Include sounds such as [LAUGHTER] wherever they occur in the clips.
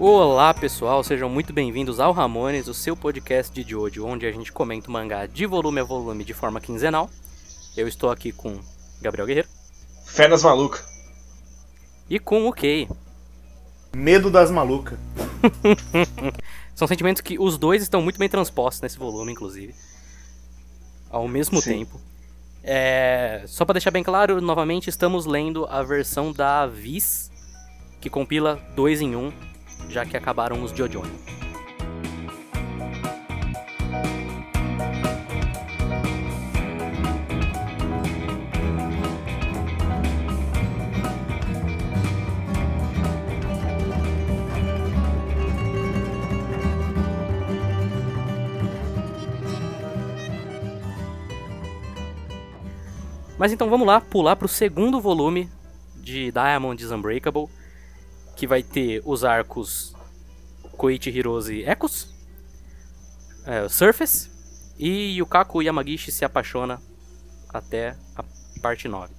Olá pessoal, sejam muito bem-vindos ao Ramones, o seu podcast de Jojo, onde a gente comenta o mangá de volume a volume de forma quinzenal. Eu estou aqui com Gabriel Guerreiro Fé nas malucas. e com o Kei. Medo das malucas. [LAUGHS] São sentimentos que os dois estão muito bem transpostos nesse volume, inclusive. Ao mesmo Sim. tempo. É, Só pra deixar bem claro, novamente estamos lendo a versão da Viz, que compila dois em um, já que acabaram os Jojo. Mas então vamos lá, pular pro segundo volume de Diamond is Unbreakable, que vai ter os arcos Koichi Hirose Echoes, é, Surface e Yukaku Yamagishi se apaixona até a parte 9.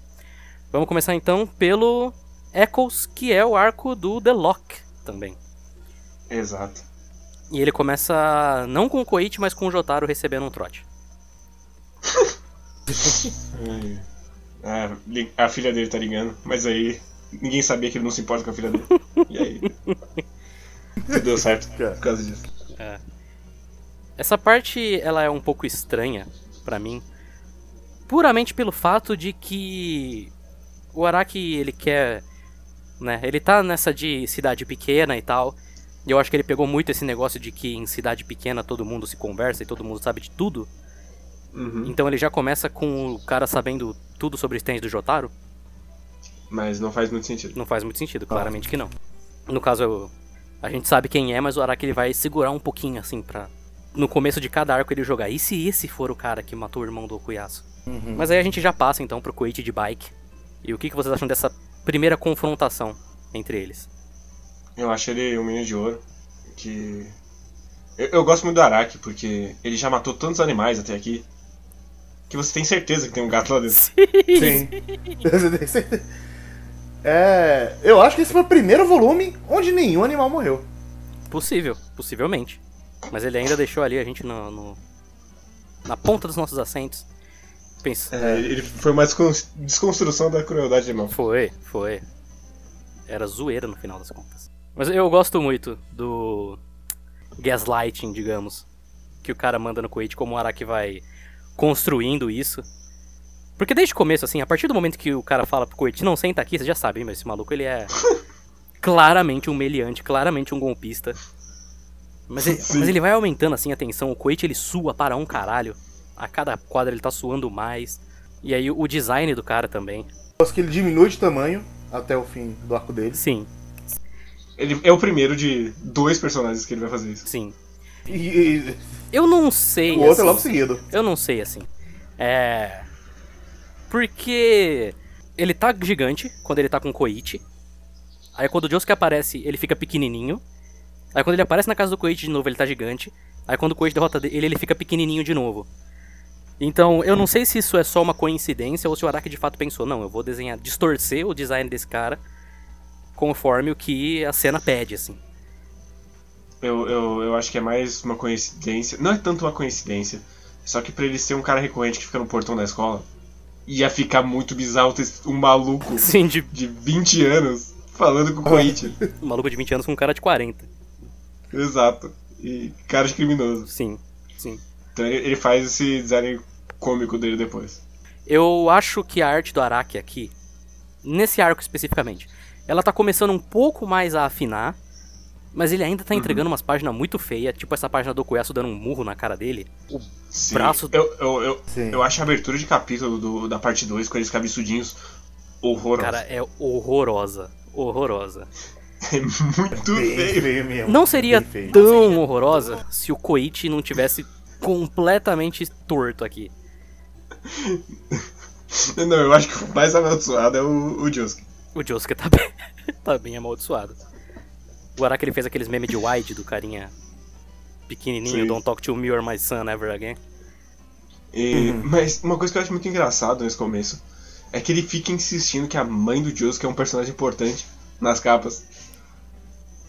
Vamos começar então pelo Echoes, que é o arco do The Lock também. Exato. E ele começa não com o Koichi, mas com o Jotaro recebendo um trote. [LAUGHS] [LAUGHS] Ah, li- a filha dele tá ligando, mas aí ninguém sabia que ele não se importa com a filha dele. E aí. Deu certo por causa disso. Essa parte ela é um pouco estranha pra mim, puramente pelo fato de que o Araki ele quer, né? Ele tá nessa de cidade pequena e tal. E eu acho que ele pegou muito esse negócio de que em cidade pequena todo mundo se conversa e todo mundo sabe de tudo. Uhum. Então ele já começa com o cara sabendo tudo sobre os itens do Jotaro. Mas não faz muito sentido. Não faz muito sentido, claramente que não. No caso, eu- a gente sabe quem é, mas o Araki ele vai segurar um pouquinho assim pra. No começo de cada arco ele jogar. E se esse for o cara que matou o irmão do Okuyasu? Mas aí a gente já passa então pro Koichi de bike. E o que, que vocês acham dessa primeira confrontação entre eles? Eu acho ele um menino de ouro. Que. Eu, eu gosto muito do Araki, porque ele já matou tantos animais até aqui. Que você tem certeza que tem um gato lá dentro. Sim. [LAUGHS] é, eu acho que esse foi o primeiro volume onde nenhum animal morreu. Possível, possivelmente. Mas ele ainda deixou ali a gente no, no- na ponta dos nossos assentos. Pensa. É, ele foi uma descon- desconstrução da crueldade animal. Foi, foi. Era zoeira no final das contas. Mas eu gosto muito do gaslighting, digamos, que o cara manda no Koichi, como o Araki vai construindo isso. Porque desde o começo, assim, a partir do momento que o cara fala pro Koichi, não, senta aqui, você já sabe, hein, mas esse maluco, ele é [LAUGHS] claramente um meliante, claramente um golpista. Mas ele, mas ele vai aumentando, assim, a tensão. O Koichi, ele sua para um caralho. A cada quadra ele tá suando mais. E aí o design do cara também. Eu acho que ele diminui de tamanho até o fim do arco dele. Sim, Ele é o primeiro de dois personagens que ele vai fazer isso. sim. E, [LAUGHS] Eu não sei. o outro assim, é logo seguido. Eu não sei assim. É. Porque ele tá gigante quando ele tá com o Koichi. Aí quando o Josuke aparece, ele fica pequenininho. Aí quando ele aparece na casa do Koichi de novo, ele tá gigante. Aí quando o Koichi derrota ele, ele fica pequenininho de novo. Então, eu não sei se isso é só uma coincidência ou se o Araki de fato pensou, não, eu vou desenhar, distorcer o design desse cara conforme o que a cena pede, assim. Eu, eu, eu acho que é mais uma coincidência. Não é tanto uma coincidência. Só que pra ele ser um cara recorrente que fica no portão da escola, ia ficar muito bizarro ter um maluco Sim, de de 20 anos falando com o Koichi. [LAUGHS] um maluco de 20 anos com um cara de 40. Exato. E cara de criminoso. Sim, sim. Então ele, ele faz esse design cômico dele depois. Eu acho que a arte do Araki aqui, nesse arco especificamente, ela tá começando um pouco mais a afinar, mas ele ainda tá entregando umas páginas muito feias, tipo essa página do Kuyasu dando um murro na cara dele. O Sim. braço. Eu, eu, eu, Sim. eu acho a abertura de capítulo do, da parte 2 com eles cabeçudinhos horrorosa. Cara, é horrorosa. Horrorosa. É muito Bem feio. feio mesmo. Não seria Bem feio. tão horrorosa se o Koichi não tivesse completamente torto aqui. Não, eu acho que o mais amaldiçoado é o, o Josuke. O Josuke tá bem, [LAUGHS] tá bem amaldiçoado. O Araki ele fez aqueles memes de wide do carinha pequenininho, Sim. Don't talk to me or my son ever again. E- Uhum. Mas uma coisa que eu acho muito engraçado nesse começo é que ele fica insistindo que a mãe do Josuke é um personagem importante nas capas.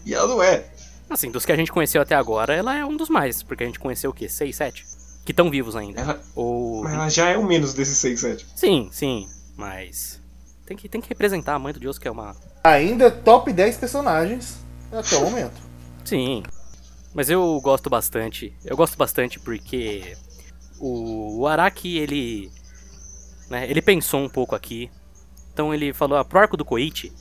E ela não é. Assim, dos que a gente conheceu até agora, ela é um dos mais, porque a gente conheceu o quê? 6, 7? Que estão vivos ainda. Ela, Ou. mas ela já é o menos desses 6, 7. Sim, sim, mas. Tem que, tem que representar a mãe do Deus, que é uma. Ainda top 10 personagens até o momento. Sim. Mas eu gosto bastante. Eu gosto bastante porque o, o Araki, ele. Né, ele pensou um pouco aqui. Então ele falou, ah, pro arco do Koichi,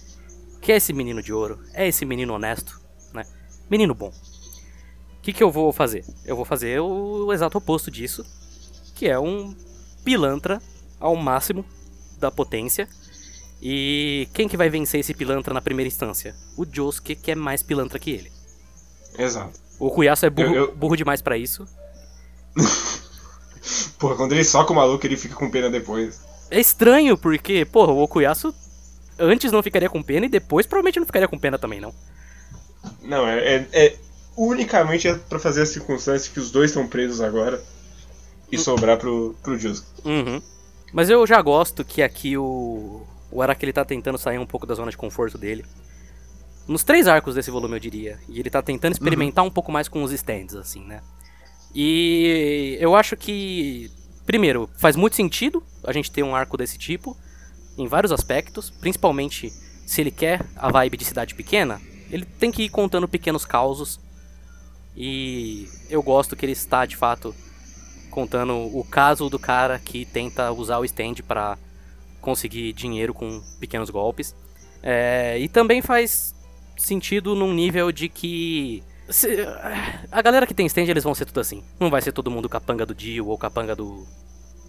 que é esse menino de ouro, é esse menino honesto, né? Menino bom. O que, que eu vou fazer? Eu vou fazer o exato oposto disso, que é um pilantra ao máximo da potência. E quem que vai vencer esse pilantra na primeira instância? O Josuke, que é mais pilantra que ele. Exato. O Cuiaço é burro, Eu- eu- burro demais pra isso. [LAUGHS] Porra, quando ele soca o maluco, ele fica com pena depois. É estranho, porque, porra, o Okuyasu antes não ficaria com pena e depois provavelmente não ficaria com pena também, não. Não, é, é, é unicamente é pra fazer a circunstância que os dois estão presos agora e sobrar pro, pro. Uhum. Mas eu já gosto que aqui o, o Araki ele tá tentando sair um pouco da zona de conforto dele. Nos três arcos desse volume, eu diria. E ele tá tentando experimentar um pouco mais com os stands, assim, né? E eu acho que, primeiro, faz muito sentido a gente ter um arco desse tipo, em vários aspectos, principalmente se ele quer a vibe de cidade pequena, ele tem que ir contando pequenos causos. E eu gosto que ele está, de fato, contando o caso do cara que tenta usar o stand pra conseguir dinheiro com pequenos golpes. É, e também faz sentido num nível de que. se- a galera que tem stand, eles vão ser tudo assim. Não vai ser todo mundo capanga do Dio ou capanga do,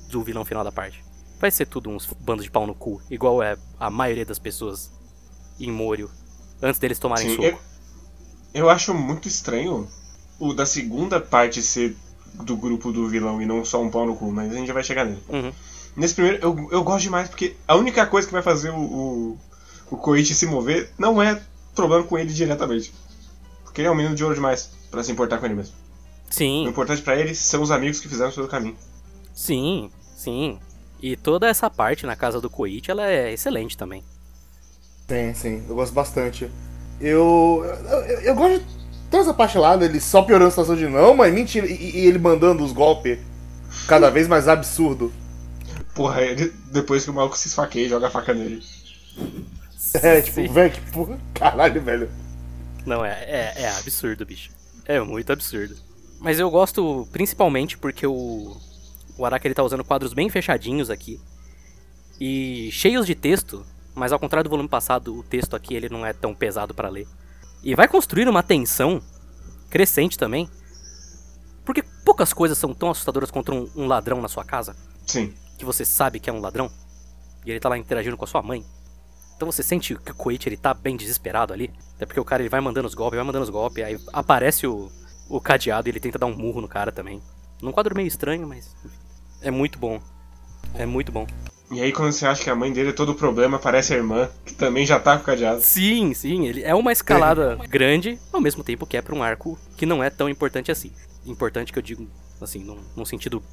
do vilão final da parte. Vai ser tudo uns bandos de pau no cu, igual é a maioria das pessoas em Morio, antes deles tomarem Sim, soco. eu, eu acho muito estranho o da segunda parte ser do grupo do vilão e não só um pau no cu, mas a gente já vai chegar nele. Uhum. Nesse primeiro, eu, eu gosto demais porque a única coisa que vai fazer o, o, o Koichi se mover não é problema com ele diretamente. Porque ele é um menino de ouro demais pra se importar com ele mesmo. O Sim, importante pra ele são os amigos que fizeram pelo caminho. sim, sim. E toda essa parte na casa do Koichi, ela é excelente também. Sim, sim, eu gosto bastante. Eu. Eu, eu- eu gosto de toda essa parte lá dele só piorando a situação de não, mas mentira. E, e ele mandando os golpes cada vez mais absurdo. Porra, ele, depois que o maluco se esfaqueia e joga a faca nele. É, tipo, Sim. velho, que porra. Caralho, velho. Não, é, é, é absurdo, bicho. É muito absurdo. Mas eu gosto principalmente porque o, o Araki ele tá usando quadros bem fechadinhos aqui. E cheios de texto, mas ao contrário do volume passado, o texto aqui ele não é tão pesado pra ler. E vai construir uma tensão crescente também. Porque poucas coisas são tão assustadoras contra um, um ladrão na sua casa, Sim. Que você sabe que é um ladrão, e ele tá lá interagindo com a sua mãe. Então você sente que o Koichi ele tá bem desesperado ali. Até porque o cara ele vai mandando os golpes, vai mandando os golpes, aí aparece o, o cadeado e ele tenta dar um murro no cara também. Num quadro meio estranho, mas é muito bom. É muito bom. E aí quando você acha que a mãe dele é todo o problema, aparece a irmã, que também já tá com o cadeado. Sim, sim, ele é uma escalada grande, ao mesmo tempo que é pra um arco que não é tão importante assim. Importante que eu digo, assim, num, num sentido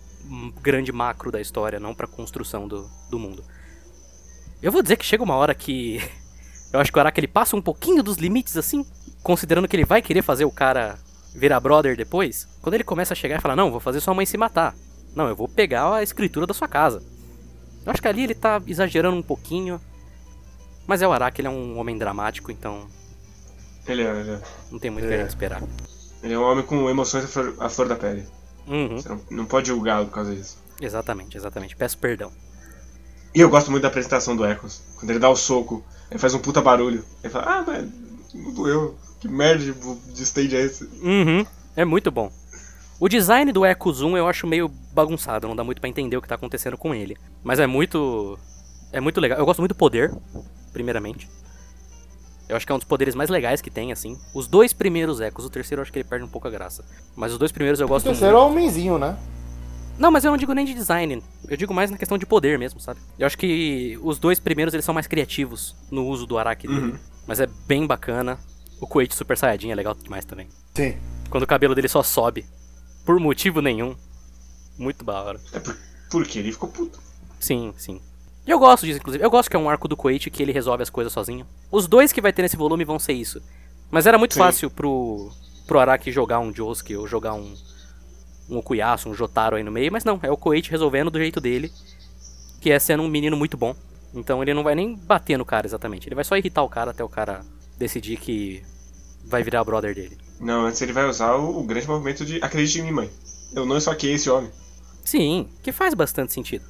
grande macro da história, não pra construção do, do mundo. Eu vou dizer que chega uma hora que [LAUGHS] eu acho que o Araki ele passa um pouquinho dos limites assim, considerando que ele vai querer fazer o cara virar brother depois. Quando ele começa a chegar e falar: "Não, vou fazer sua mãe se matar. Não, eu vou pegar a escritura da sua casa". Eu acho que ali ele tá exagerando um pouquinho. Mas é o Araki, ele é um homem dramático, então Ele é, ele é, não tem muito o É. que gente esperar. ele é um homem com emoções à flor, à flor da pele. Uhum, Você não, não pode julgá-lo por causa disso. exatamente, exatamente. Peço perdão. E eu gosto muito da apresentação do Echoes. Quando ele dá o soco, ele faz um puta barulho. Ele fala, ah, mas não doeu. Que merda de, de stage é esse? Uhum, é muito bom. O design do Echo Zoom eu acho meio bagunçado, não dá muito pra entender o que tá acontecendo com ele. Mas é muito. É muito legal. Eu gosto muito do poder, primeiramente. Eu acho que é um dos poderes mais legais que tem, assim. Os dois primeiros Echos, o terceiro eu acho que ele perde um pouco a graça. Mas os dois primeiros eu O gosto terceiro é muito. o homenzinho, né? Não, mas eu não digo nem de design. Eu digo mais na questão de poder mesmo, sabe? Eu acho que os dois primeiros eles são mais criativos no uso do Araki dele. Uhum. Mas é bem bacana. O Koichi Super Saiyajin é legal demais também. Sim. Quando o cabelo dele só sobe. Por motivo nenhum. Muito da hora. É por, porque ele ficou puto. Sim, sim. E eu gosto disso, inclusive. Eu gosto que é um arco do Koichi que ele resolve as coisas sozinho. Os dois que vai ter nesse volume vão ser isso. Mas era muito Sim. fácil pro, pro Araki jogar um Josuke ou jogar um, um Okuyasu, um Jotaro aí no meio. Mas não, é o Koichi resolvendo do jeito dele. Que é sendo um menino muito bom. Então ele não vai nem bater no cara exatamente. Ele vai só irritar o cara até o cara decidir que vai virar brother dele. Não, antes ele vai usar o, o grande movimento de acredite em mim, mãe. Eu não esfaqueei esse homem. Sim, que faz bastante sentido.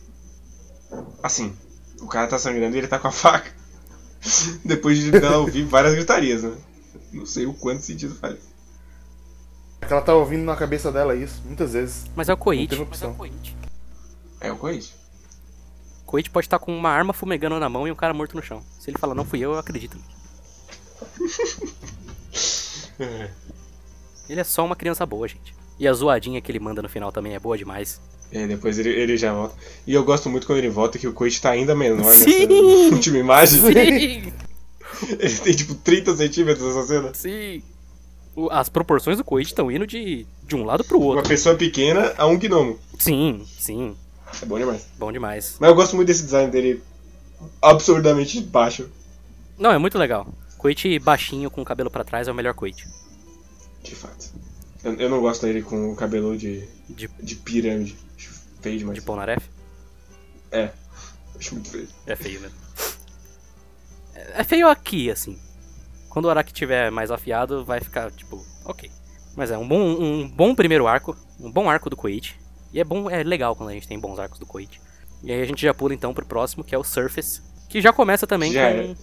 Assim, o cara tá sangrando e ele tá com a faca. [LAUGHS] Depois de ela ouvir várias gritarias, né? Não sei o quanto sentido faz. É que ela tá ouvindo na cabeça dela isso, muitas vezes. Mas é o Koichi. teve opção. É o Koichi. Koichi pode estar com uma arma fumegando na mão e um cara morto no chão. Se ele falar não fui eu, eu acredito. [LAUGHS] Ele é só uma criança boa, gente. E a zoadinha que ele manda no final também é boa demais. É, depois ele, ele já volta. E eu gosto muito quando ele volta que o Koichi tá ainda menor Sim! nessa [LAUGHS] última imagem. Sim! [LAUGHS] Ele tem tipo 30 centímetros nessa cena. Sim! O- As proporções do Koichi estão indo de, de um lado pro Uma outro. pessoa pequena a um gnomo. Sim, sim. É bom demais. Bom demais. Mas eu gosto muito desse design dele absurdamente baixo. Não, é muito legal. Koichi baixinho com o cabelo pra trás é o melhor Koichi. De fato. Eu, eu não gosto dele com o cabelo de, De, de pirâmide. Acho feio demais. de Polnareff. É. Acho muito feio. É feio mesmo. É feio aqui, assim. Quando o Araki tiver mais afiado, vai ficar, tipo, ok. Mas é um bom, um bom primeiro arco, um bom arco do Koichi. E é bom, é legal quando a gente tem bons arcos do Koichi. E aí a gente já pula então pro próximo, que é o Surface. Que já começa também Já com. é.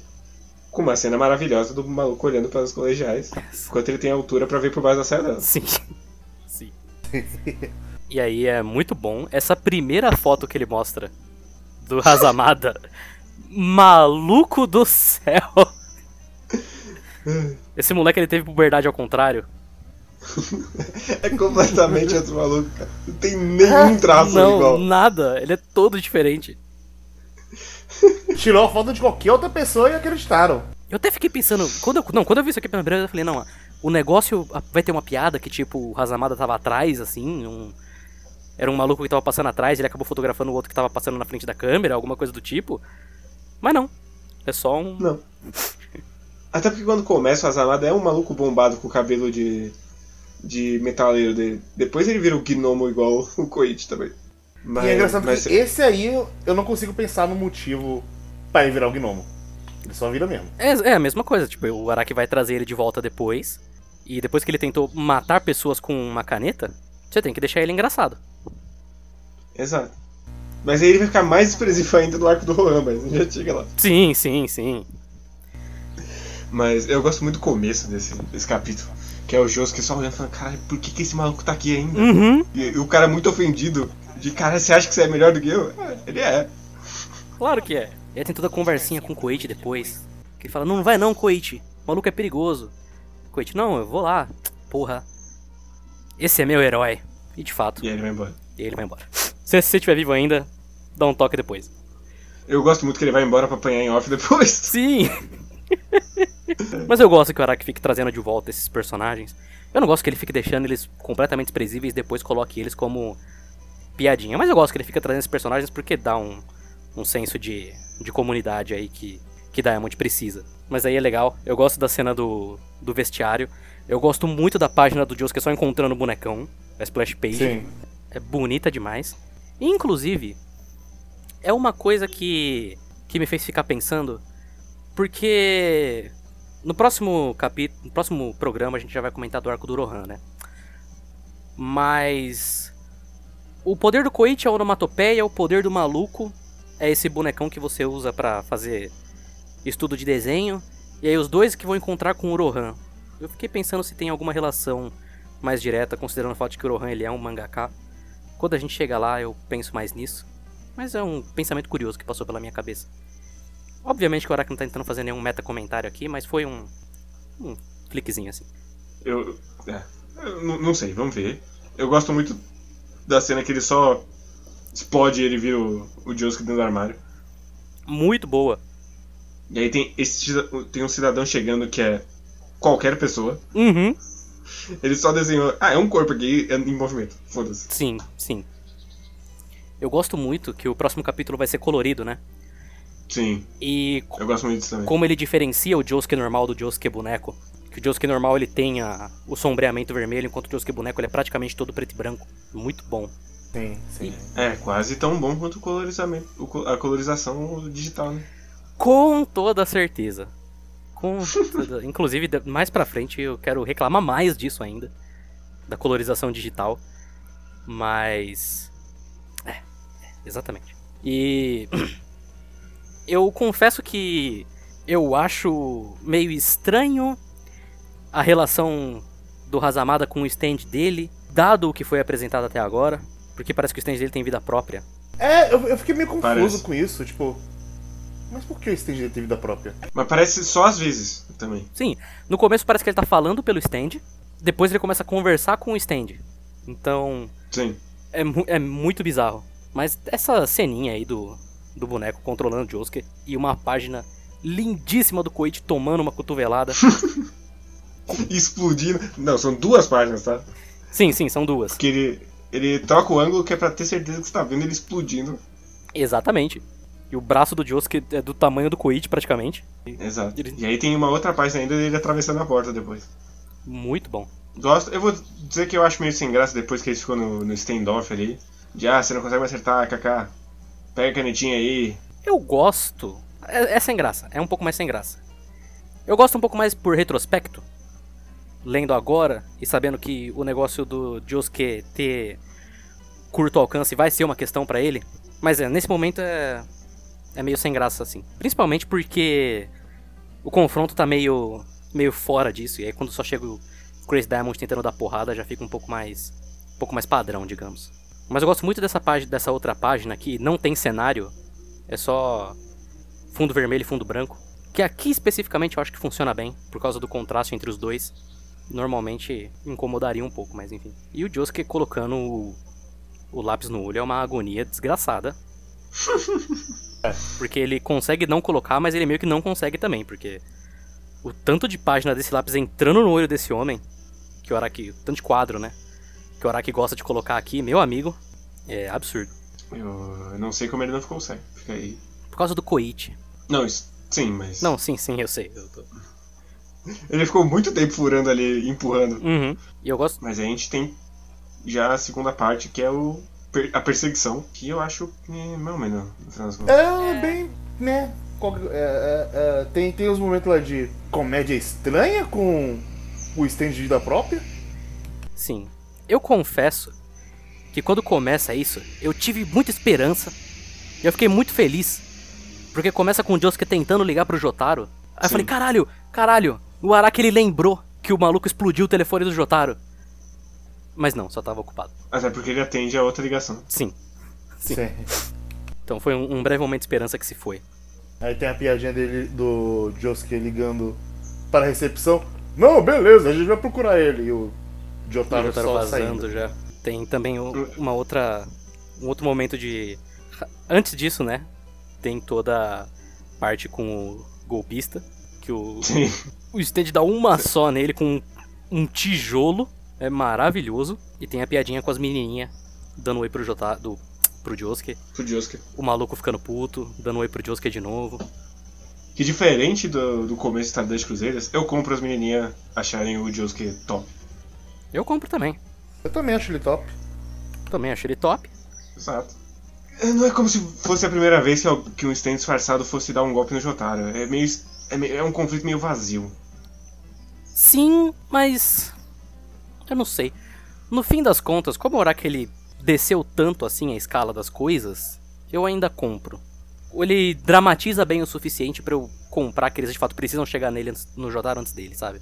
Com uma cena maravilhosa do maluco olhando para os colegiais. Enquanto ele tem altura pra ver por baixo da saia dela. Sim. Sim. e aí é muito bom. Essa primeira foto que ele mostra do Hazamada. [LAUGHS] maluco do céu! Esse moleque ele teve puberdade ao contrário. [LAUGHS] É completamente outro maluco, cara. Não tem nenhum traço Não, igual. nada. Ele é todo diferente. Tirou a foto de qualquer outra pessoa e acreditaram. Eu até fiquei pensando, quando eu, não, quando eu vi isso aqui pela primeira vez, eu falei, não, o negócio vai ter uma piada que tipo, o Hazamada tava atrás, assim, um, era um maluco que tava passando atrás, ele acabou fotografando o outro que tava passando na frente da câmera, alguma coisa do tipo. Mas não. É só um. Não. Até porque quando começa o Azamada é um maluco bombado com o cabelo de. de metaleiro dele. Depois ele vira o gnomo igual o Koichi também. Mas, e é engraçado mas- que esse aí eu não consigo pensar no motivo pra ele virar o gnomo. Ele só vira mesmo. É, é a mesma coisa, tipo, o Araki vai trazer ele de volta depois. E depois que ele tentou matar pessoas com uma caneta, você tem que deixar ele engraçado. Exato. Mas aí ele vai ficar mais expressivo ainda no arco do Rohan, mas a gente já chega lá. Sim, sim, sim. Mas eu gosto muito do começo desse, desse capítulo. Que é o Josuke só olhando e falando, cara, por que, que esse maluco tá aqui ainda? Uhum. E, e o cara muito ofendido. De cara, você acha que você é melhor do que eu? Ele é. Claro que é. E aí tem toda a conversinha com o Koichi depois. Que ele fala, não, não vai não, Koichi. O maluco é perigoso. Koichi, não, eu vou lá. Porra. Esse é meu herói. E de fato, E ele vai embora. e ele vai embora. Se você estiver vivo ainda, dá um toque depois. Eu gosto muito que ele vai embora pra apanhar em off depois. [LAUGHS] Sim! Mas eu gosto que o Araki fique trazendo de volta esses personagens. Eu não gosto que ele fique deixando eles completamente desprezíveis e depois coloque eles como piadinha. Mas eu gosto que ele fica trazendo esses personagens porque dá um, um senso de, de comunidade aí que, que Diamond precisa. Mas aí é legal. Eu gosto da cena do, do vestiário. Eu gosto muito da página do Josuke só encontrando o bonecão. A splash page. Sim. É bonita demais. E, inclusive, é uma coisa que, que me fez ficar pensando, porque no próximo capítulo, no próximo programa a gente já vai comentar do arco do Rohan, né? Mas o poder do Koichi é a onomatopeia, o poder do maluco é esse bonecão que você usa pra fazer estudo de desenho, e aí os dois que vão encontrar com o Rohan. Eu fiquei pensando se tem alguma relação mais direta, considerando o fato de que o Rohan ele é um mangaka. Quando a gente chega lá, eu penso mais nisso. Mas é um pensamento curioso que passou pela minha cabeça. Obviamente que o Araki não tá tentando fazer nenhum meta comentário aqui, mas foi um. um flickzinho assim. Eu. É, eu não sei, vamos ver. Eu gosto muito da cena que ele só explode e ele vira o, o Josuke dentro do armário. Muito boa. E aí tem, esse, tem um cidadão chegando que é qualquer pessoa. Uhum. Ele só desenhou. Ah, é um corpo aqui em movimento. Foda-se. Sim, sim. Eu gosto muito que o próximo capítulo vai ser colorido, né? Sim, E eu gosto muito disso também. como ele diferencia o Josuke normal do Josuke boneco. Que o Josuke normal ele tem a- o sombreamento vermelho, enquanto o Josuke boneco ele é praticamente todo preto e branco. Muito bom. Sim, sim. É, quase tão bom quanto o colorizamento, a colorização digital, né? Com toda certeza. Com toda... [LAUGHS] Inclusive, mais pra frente eu quero reclamar mais disso ainda. Da colorização digital. Mas. É, é, exatamente. E. [CLEARS THROAT] Eu confesso que eu acho meio estranho a relação do Hazamada com o stand dele, dado o que foi apresentado até agora. Porque parece que o stand dele tem vida própria. É, eu, eu fiquei meio confuso Parece. com isso, tipo. Mas por que o stand tem vida própria? Mas parece só às vezes também. Sim, no começo parece que ele tá falando pelo stand, depois ele começa a conversar com o stand. Então, Sim. é, é muito bizarro. Mas essa ceninha aí do, do boneco controlando o Josuke e uma página lindíssima do Koichi tomando uma cotovelada. [LAUGHS] [LAUGHS] Explodindo. Não, são duas páginas, tá? sim, sim, são duas. Porque ele, ele troca o ângulo que é pra ter certeza que você tá vendo ele explodindo. Exatamente. E o braço do Josuke é do tamanho do Koichi praticamente. Exato. Ele- E aí tem uma outra página ainda dele atravessando a porta depois. Muito bom. Gosto. Eu vou dizer que eu acho meio sem graça depois que ele ficou no, no standoff ali. De ah, você não consegue me acertar, Kaká. Pega a canetinha aí. Eu gosto. É, é sem graça, é um pouco mais sem graça. Eu gosto um pouco mais por retrospecto. Lendo agora e sabendo que o negócio do Josuke ter curto alcance vai ser uma questão pra ele. Mas é, nesse momento é. É meio sem graça, assim. Principalmente porque o confronto tá meio. meio fora disso. E aí quando só chega o Chris Diamond tentando dar porrada, já fica um pouco mais. um pouco mais padrão, digamos. Mas eu gosto muito dessa página, dessa outra página que não tem cenário. É só fundo vermelho e fundo branco. Que aqui especificamente eu acho que funciona bem, por causa do contraste entre os dois. Normalmente incomodaria um pouco, mas enfim. E o Josuke colocando o, o lápis no olho é uma agonia desgraçada. [LAUGHS] porque ele consegue não colocar, mas ele meio que não consegue também, porque o tanto de página desse lápis entrando no olho desse homem, que o Araki, tanto de quadro, né? Que o Araki gosta de colocar aqui, meu amigo, é absurdo. Eu, eu não sei como ele não ficou cego. Fica aí. Por causa do Koichi. Não, isso. Sim, mas. Não, sim, sim, eu sei. Eu tô... [LAUGHS] Ele ficou muito tempo furando ali, empurrando. Uhum. E eu gosto. Mas aí a gente tem já a segunda parte, que é o per- a perseguição, que eu acho é, mais ou menos, no final das contas. É bem, né? é, é, é, tem, tem uns momentos lá de comédia estranha com o stand de vida própria. Sim. Eu confesso que quando começa isso, eu tive muita esperança. E eu fiquei muito feliz. Porque começa com o Josuke tentando ligar pro Jotaro. Aí eu Sim. falei, caralho, caralho, o Araki ele lembrou que o maluco explodiu o telefone do Jotaro. Mas não, só tava ocupado. Até porque ele atende a outra ligação. Sim. Sim. Sim. Então foi um, um breve momento de esperança que se foi. Aí tem a piadinha dele do Josuke ligando para a recepção. Não, beleza, a gente vai procurar ele. E o O Jotaro, Jotaro só vazando saindo. já. Tem também uma outra. Um outro momento de. Antes disso, né? Tem toda a parte com o golpista. Que o, Sim. o stand dá uma só nele com um tijolo. É maravilhoso. E tem a piadinha com as menininhas dando oi pro Jotaro. Do, pro Josuke. Pro Josuke. O maluco ficando puto, dando oi pro Josuke de novo. Que diferente do, do começo de Stardust Cruzeiras, eu compro as menininhas acharem o Josuke top. Eu compro também. Eu também acho ele top. Também achei ele top. Exato. É, Não é como se fosse a primeira vez que um stand disfarçado fosse dar um golpe no Jotaro. É meio. É, é um conflito meio vazio. Sim, mas. Eu não sei. No fim das contas, como o ele desceu tanto assim a escala das coisas, eu ainda compro. Ele dramatiza bem o suficiente pra eu comprar que eles de fato precisam chegar nele antes- no Jotaro antes dele, sabe?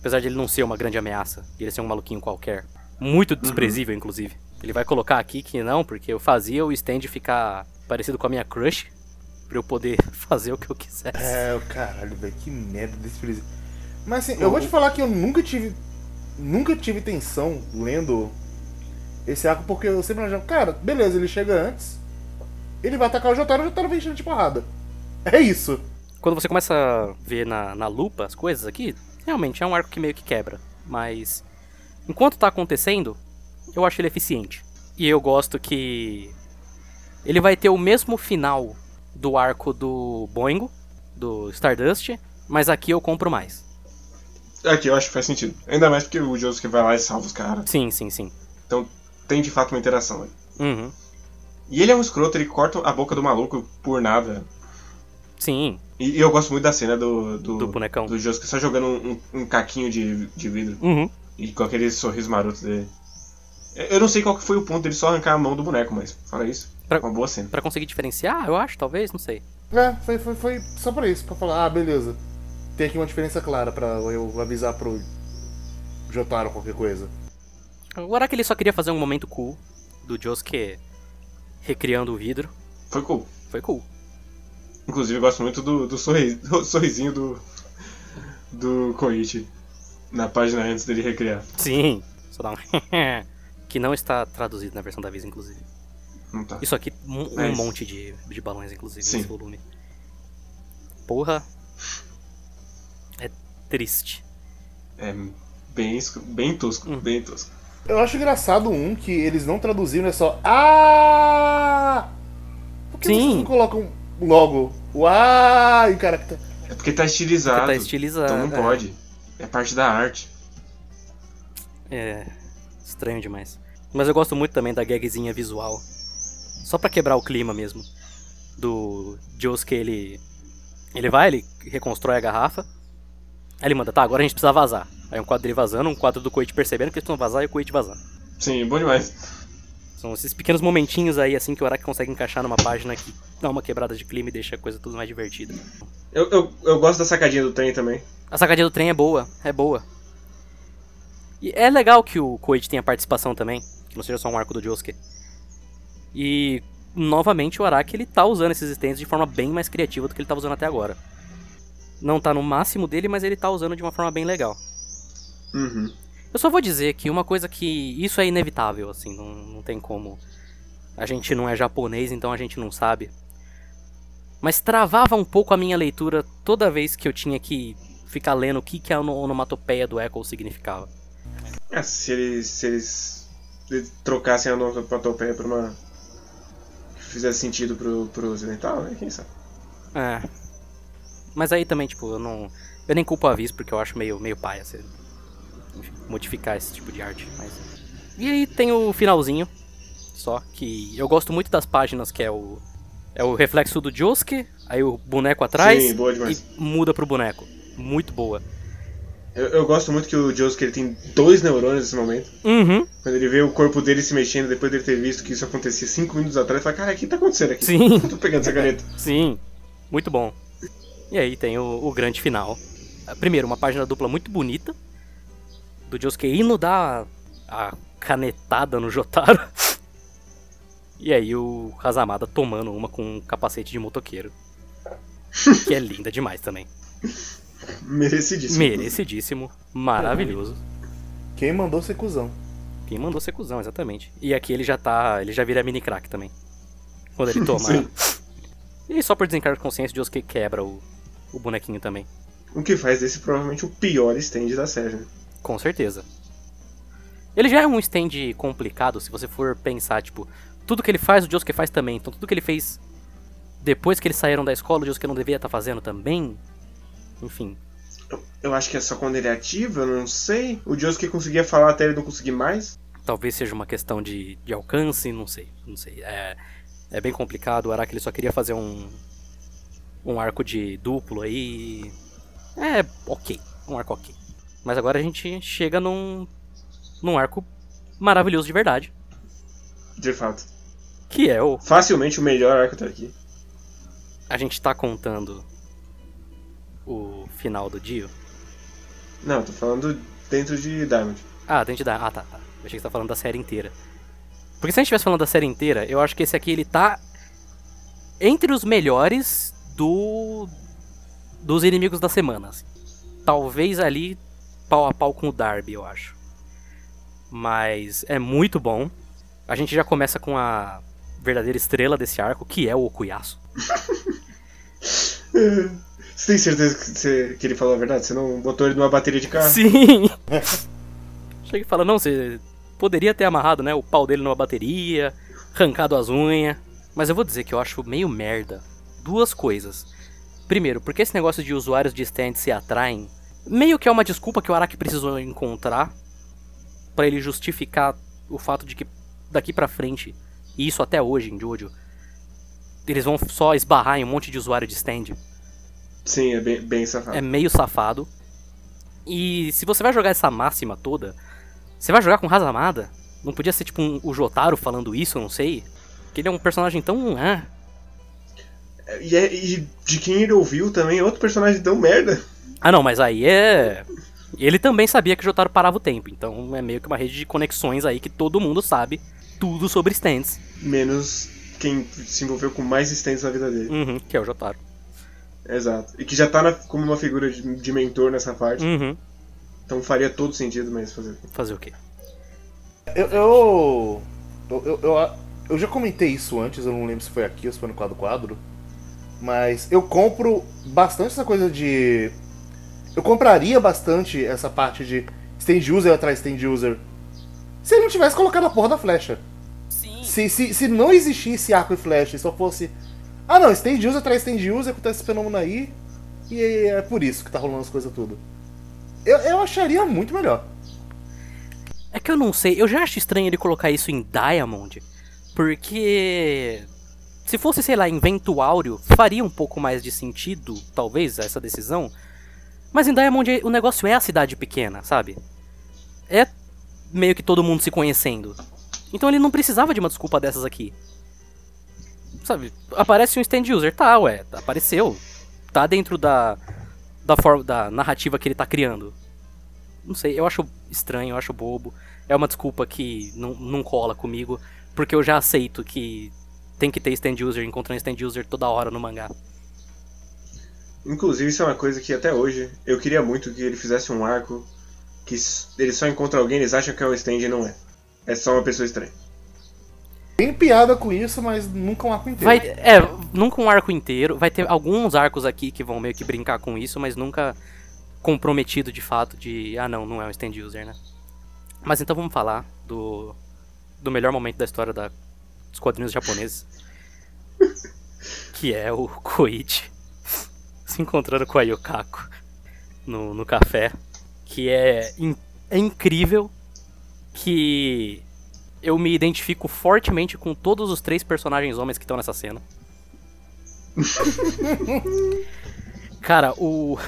Apesar de ele não ser uma grande ameaça, de ele ser um maluquinho qualquer. Muito desprezível, inclusive. Ele vai colocar aqui que não, porque eu fazia o stand ficar parecido com a minha crush, pra eu poder [LAUGHS] fazer o que eu quisesse. É, o caralho, velho, que merda desse presídio. Mas assim, eu vou te falar que eu nunca tive. Nunca tive tensão lendo esse arco, porque eu sempre achava, cara, beleza, ele chega antes, ele vai atacar o Jotaro, o Jotaro vem enchendo de porrada. É isso. Quando você começa a ver na, na lupa as coisas aqui, Realmente, é um arco que meio que quebra. Mas, enquanto tá acontecendo, eu acho ele eficiente. E eu gosto que ele vai ter o mesmo final do arco do Boingo, do Stardust, mas aqui eu compro mais. Aqui eu acho que faz sentido. Ainda mais porque o Josuke vai lá e salva os caras. Sim, sim, sim. Então tem de fato uma interação aí. Uhum. E ele é um escroto, ele corta a boca do maluco por nada. Sim, E, e eu gosto muito da cena do. Do, do bonecão. do Josuke só jogando um, um- caquinho de, de vidro. Uhum. E com aquele sorriso maroto dele. Eu eu não sei qual que foi o ponto dele só arrancar a mão do boneco, mas fora isso, Pra- uma boa cena. Pra conseguir diferenciar, eu acho, talvez, não sei. É, foi, foi, foi só pra isso, pra falar, ah, beleza. Tem aqui uma diferença clara pra eu avisar pro Jotaro qualquer coisa. Agora que ele só queria fazer um momento cool do Josuke recriando o vidro, Foi cool. foi cool. Inclusive eu gosto muito do, do, sorri- [LAUGHS] do sorrisinho do. do Koichi. Na página antes dele recriar. Sim, só dá um [LAUGHS] que não está traduzido na versão da Visa, inclusive. Não tá. Isso aqui, um, um Mas- monte de, de balões, inclusive, Sim. nesse volume. Porra. É triste. É bem, bem tosco, Hum. bem tosco. Eu acho engraçado um que eles não traduziram, é só Ah! Por que Sim. vocês não colocam logo o Ah e o? É porque tá estilizado. Porque tá estilizado, Então não é. pode. É parte da arte. É. Estranho demais. Mas eu gosto muito também da gagzinha visual. Só pra quebrar o clima mesmo. Do Josuke, ele. Ele vai, ele reconstrói a garrafa. Aí ele manda, tá, agora a gente precisa vazar. Aí um quadro dele vazando, um quadro do Koichi percebendo que eles precisam vazar e o Koichi vazando. Sim, bom demais. São esses pequenos momentinhos aí, assim, que o Araki consegue encaixar numa página que dá uma quebrada de clima e deixa a coisa tudo mais divertida. Eu, eu, eu gosto da sacadinha do trem também. A sacadinha do trem é boa, é boa. E é legal que o Koichi tenha participação também, que não seja só um arco do Josuke. E, novamente, o Araki, ele tá usando esses stands de forma bem mais criativa do que ele tava usando até agora. Não tá no máximo dele, mas ele tá usando de uma forma bem legal. Uhum. Eu só vou dizer que uma coisa que. Isso é inevitável, assim, não, não tem como. A gente não é japonês, então a gente não sabe. Mas travava um pouco a minha leitura toda vez que eu tinha que ficar lendo o que, que a ono- onomatopeia do Echo significava. É, se eles, se eles trocassem a onomatopeia por uma. Fizesse sentido pro, pro ocidental, né? Quem sabe? É. Mas aí também, tipo, eu não. Eu nem culpo a Viz, porque eu acho meio, meio paia enfim, modificar esse tipo de arte. Mas... E aí tem o finalzinho. Só que eu gosto muito das páginas que é o. É o reflexo do Josuke, aí o boneco atrás Sim, boa demais. e muda pro boneco. Muito boa. Eu, eu gosto muito que o Josuke ele tem dois neurônios nesse momento. Uhum. Quando ele vê o corpo dele se mexendo depois dele ter visto que isso acontecia cinco minutos atrás, ele fala, cara, o que tá acontecendo aqui? Sim. Eu [LAUGHS] tô pegando essa caneta. Sim, muito bom. E aí tem o, o grande final. Primeiro, uma página dupla muito bonita. Do Josuke indo dar a canetada no Jotaro. [LAUGHS] E aí o Hazamada tomando uma com um capacete de motoqueiro. Que é linda demais também. Merecidíssimo. Merecidíssimo, maravilhoso. Quem mandou ser cuzão? Quem mandou ser cuzão, exatamente. E aqui ele já tá. Ele já vira mini crack também. Quando ele [LAUGHS] toma. Sim. e só por desencargo de consciência, o Josuke quebra o, o bonequinho também. O que faz desse provavelmente o pior stand da série. né? Com certeza. Ele já é um stand complicado se você for pensar, tipo, tudo que ele faz, o Josuke faz também. Então tudo que ele fez depois que eles saíram da escola, o Josuke não devia estar fazendo também. Enfim. Eu, acho que é só quando ele é ativo, eu não sei. O Josuke conseguia falar até ele não conseguir mais. Talvez seja uma questão de, de alcance, não sei. Não sei. É, é bem complicado. O Araki ele só queria fazer um. Um arco de duplo aí. É ok. Um arco ok. Mas agora a gente chega num. num arco maravilhoso de verdade. De fato. Que é o Facilmente o melhor arco até aqui. A gente tá contando o final do Dio? Não, tô falando dentro de Diamond. Ah, dentro da. Ah, tá, tá. Eu achei que você tá falando da série inteira. Porque se a gente estivesse falando da série inteira, eu acho que esse aqui ele tá entre os melhores do. dos inimigos da semana. assim. Talvez ali pau a pau com o Darby, eu acho. Mas é muito bom. A gente já começa com a verdadeira estrela desse arco, que é o Okuyasu. [LAUGHS] Você tem certeza que, você- que ele falou a verdade? Você não botou ele numa bateria de carro? Sim! [LAUGHS] Chega e fala, não, você poderia ter amarrado, né, o pau dele numa bateria, arrancado as unhas. Mas eu vou dizer que eu acho meio merda. Duas coisas. Primeiro, porque esse negócio de usuários de stand se atraem, meio que é uma desculpa que o Araki precisou encontrar pra ele justificar o fato de que daqui pra frente, e isso até hoje em Jojo, eles vão só esbarrar em um monte de usuário de stand. Sim, é bem, bem safado. É meio safado. E se você vai jogar essa máxima toda, você vai jogar com Hazamada? Não podia ser tipo um, o Jotaro falando isso, eu não sei. Que ele é um personagem tão. Ah, E, é- e de quem ele ouviu também, é outro personagem tão merda. Ah, não, mas aí é. Ele também sabia que o Jotaro parava o tempo, então é meio que uma rede de conexões aí que todo mundo sabe tudo sobre stands. Menos quem se envolveu com mais stands na vida dele. Uhum, que é o Jotaro. Exato. E que já tá na- como uma figura de, de mentor nessa parte. Uhum. Então faria todo sentido, mas fazer. Fazer o quê? Eu, eu, eu, eu, eu, eu já comentei isso antes, eu não lembro se foi aqui ou se foi no quadro quadro. Mas eu compro bastante essa coisa de. Eu compraria bastante essa parte de stand user atrás stand user. Se ele não tivesse colocado a porra da flecha. Sim. Se, se, se não existisse arco e flecha e só fosse. Ah não, stand user de stand user, acontece esse fenômeno aí. E é por isso que tá rolando as coisas tudo. Eu, eu acharia muito melhor. É que eu não sei, eu já acho estranho ele colocar isso em Diamond, porque se fosse, sei lá, em Ventuário, faria um pouco mais de sentido, talvez, essa decisão. Mas em Diamond o negócio é a cidade pequena, sabe? É meio que todo mundo se conhecendo. Então ele não precisava de uma desculpa dessas aqui. Sabe, aparece um stand user, tá, ué, apareceu. Tá dentro da da, forma, da narrativa que ele tá criando. Não sei, eu acho estranho, eu acho bobo. É uma desculpa que não, não cola comigo, porque eu já aceito que tem que ter stand user encontrando stand user toda hora no mangá. Inclusive, isso é uma coisa que até hoje eu queria muito que ele fizesse um arco que ele só encontra alguém, eles acham que é um stand e não é. É só uma pessoa estranha. Tem piada com isso, mas nunca um arco inteiro. Vai, é, nunca um arco inteiro. Vai ter alguns arcos aqui que vão meio que brincar com isso, mas nunca comprometido de fato de, ah não, não é um stand user, né? Mas então vamos falar do, do melhor momento da história da, dos quadrinhos japoneses. que é o Koichi se encontrando com a Yokako no, no café. Que é, in- é incrível que eu me identifico fortemente com todos os três personagens homens que estão nessa cena. [LAUGHS] Cara, o.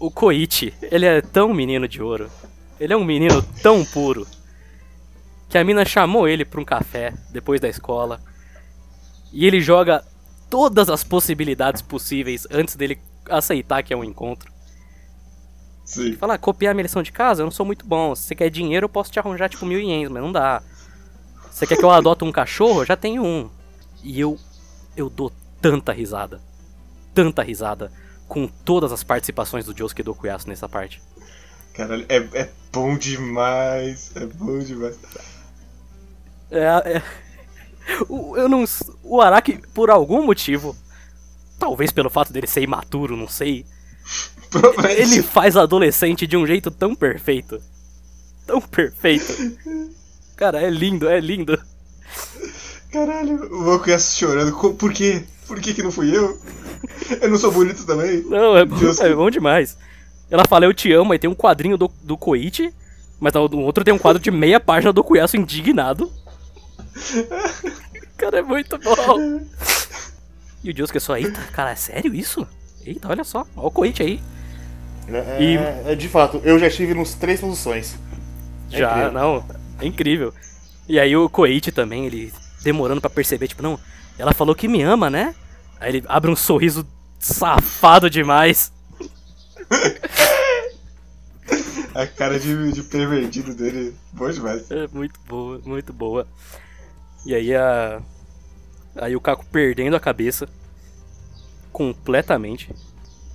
O Koichi, ele é tão menino de ouro. Ele é um menino tão puro. Que a mina chamou ele pra um café depois da escola. E ele joga todas as possibilidades possíveis antes dele aceitar que é um encontro. Sim. Fala, ah, copiar minha lição de casa, eu não sou muito bom. Se você quer dinheiro, eu posso te arranjar tipo mil ienes, mas não dá. Você quer que eu adote um cachorro? Eu já tenho um. E eu. Eu dou tanta risada. Tanta risada. Com todas as participações do Josuke Dokuyasu nessa parte. Caralho, é, é bom demais. É bom demais. É. é... O, eu não. O Araki, por algum motivo. Talvez pelo fato dele ser imaturo, não sei. Ele faz adolescente de um jeito tão perfeito. Tão perfeito. Cara, é lindo, é lindo. Caralho, o Okuyasu chorando. Co- Por quê? Por que que não fui eu? Eu não sou bonito também? Não, é, bom- é bom demais. Ela fala eu te amo, aí tem um quadrinho do, do Koichi, mas no outro tem um quadro de meia página do Kuyasu indignado. Cara, é muito bom. E o Josuke só, eita, cara, é sério isso? Eita, olha só, olha o Koichi aí. É, E- é, de fato, eu já estive nos três posições. É Já, incrível. não, é incrível. E aí o Koichi também, ele demorando pra perceber, tipo, não, ela falou que me ama, né? Aí ele abre um sorriso safado demais. [LAUGHS] A cara de, de pervertido dele, bom demais. É muito boa, muito boa. E aí a. Aí o Caco perdendo a cabeça. Completamente.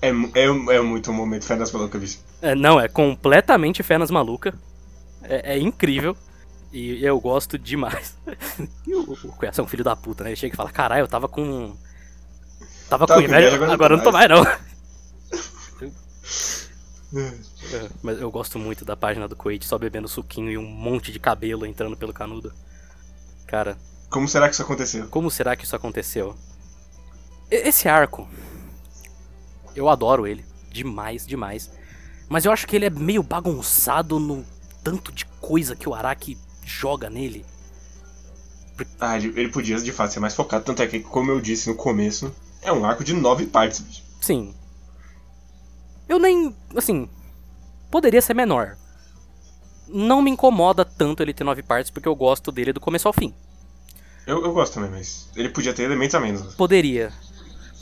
É, é, é muito um momento fé das malucas, bicho. É, não, é completamente fé nas malucas. É, é incrível. E eu gosto demais. [LAUGHS] E o, o é um filho da puta, né? Ele chega e fala, caralho, eu tava com. Tava Tava com inveja, inveja, agora, não tô mais, não. [LAUGHS] É. Mas eu gosto muito da página do Koichi só bebendo suquinho e um monte de cabelo entrando pelo canudo. Cara, Como será que isso aconteceu? como será que isso aconteceu? Esse arco, eu adoro ele. Demais, demais. Mas eu acho que ele é meio bagunçado no tanto de coisa que o Araki joga nele. Ah, ele, podia de fato ser mais focado, tanto é que, como eu disse no começo, é um arco de nove partes, bicho. Sim. Eu nem. Assim. Poderia ser menor. Não me incomoda tanto ele ter nove partes, porque eu gosto dele do começo ao fim. Eu, eu gosto também, mas ele podia ter elementos a menos. Poderia.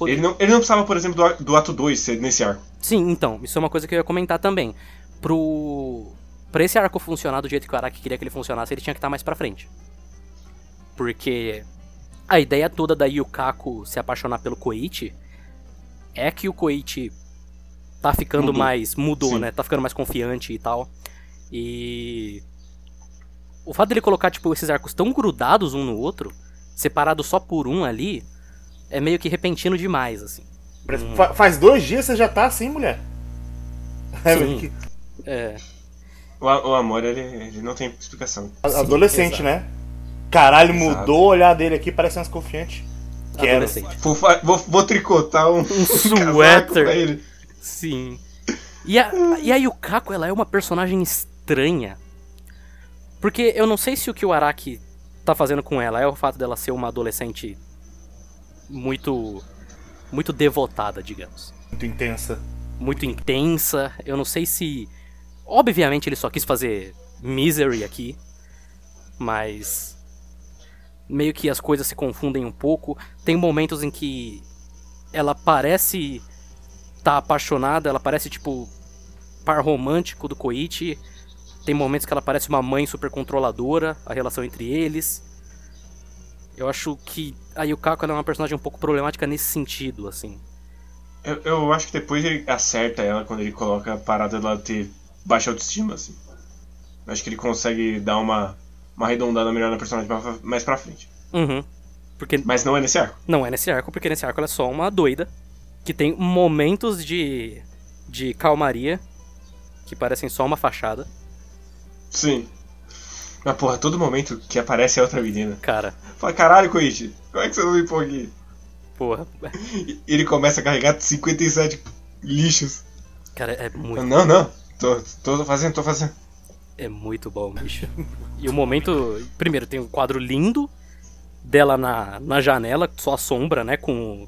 Pod- Ele não, ele não precisava, por exemplo, do, do ato 2 ser nesse arco. Sim, então, isso é uma coisa que eu ia comentar também. Pro. Pra esse arco funcionar do jeito que o Araki queria que ele funcionasse, ele tinha que estar mais pra frente. Porque a ideia toda da Yukako se apaixonar pelo Koichi é que o Koichi tá ficando Mudou. mais. mudou, Sim. né? Tá ficando mais confiante e tal. E. O fato dele colocar, tipo, esses arcos tão grudados um no outro, separados só por um ali, é meio que repentino demais, assim. Fa- faz dois dias você já tá assim, mulher. [LAUGHS] É, Sim. que- É. O, o amor, ele, ele não tem explicação. a- Adolescente, né? Caralho, Exato. mudou o olhar dele aqui, parece mais confiante. Quero. Adolescente. Vou, vou, vou tricotar um, Um [LAUGHS] suéter. pra ele. Sim. E a, e a Yukako, ela é uma personagem estranha. Porque eu não sei se o que o Araki tá fazendo com ela é o fato dela ser uma adolescente muito. muito devotada, digamos. Muito intensa. Muito intensa. Eu não sei se. Obviamente ele só quis fazer Misery aqui. Mas. Meio que as coisas se confundem um pouco. Tem momentos em que ela parece tá apaixonada, ela parece tipo par romântico do Koichi. Tem momentos que ela parece uma mãe super controladora, a relação entre eles. Eu acho que a Yukako ela é uma personagem um pouco problemática nesse sentido, assim. Eu, eu acho que depois ele acerta ela quando ele coloca a parada dela ter baixa autoestima, assim. Acho que ele consegue dar uma, uma arredondada melhor na personagem mais pra frente. Uhum. Porque Mas não é nesse arco. não é nesse arco, porque nesse arco ela é só uma doida que tem momentos de de calmaria que parecem só uma fachada. Sim. Mas porra, todo momento que aparece a outra menina. Cara, Fala, caralho, Koichi, como é que você não me põe aqui? porra, ele começa a carregar 57 lixos. cara, é muito Não, não, tô, tô fazendo, tô fazendo. É muito bom, bicho. E o momento. Primeiro, tem um quadro lindo dela na, na janela, só a sombra, né? Com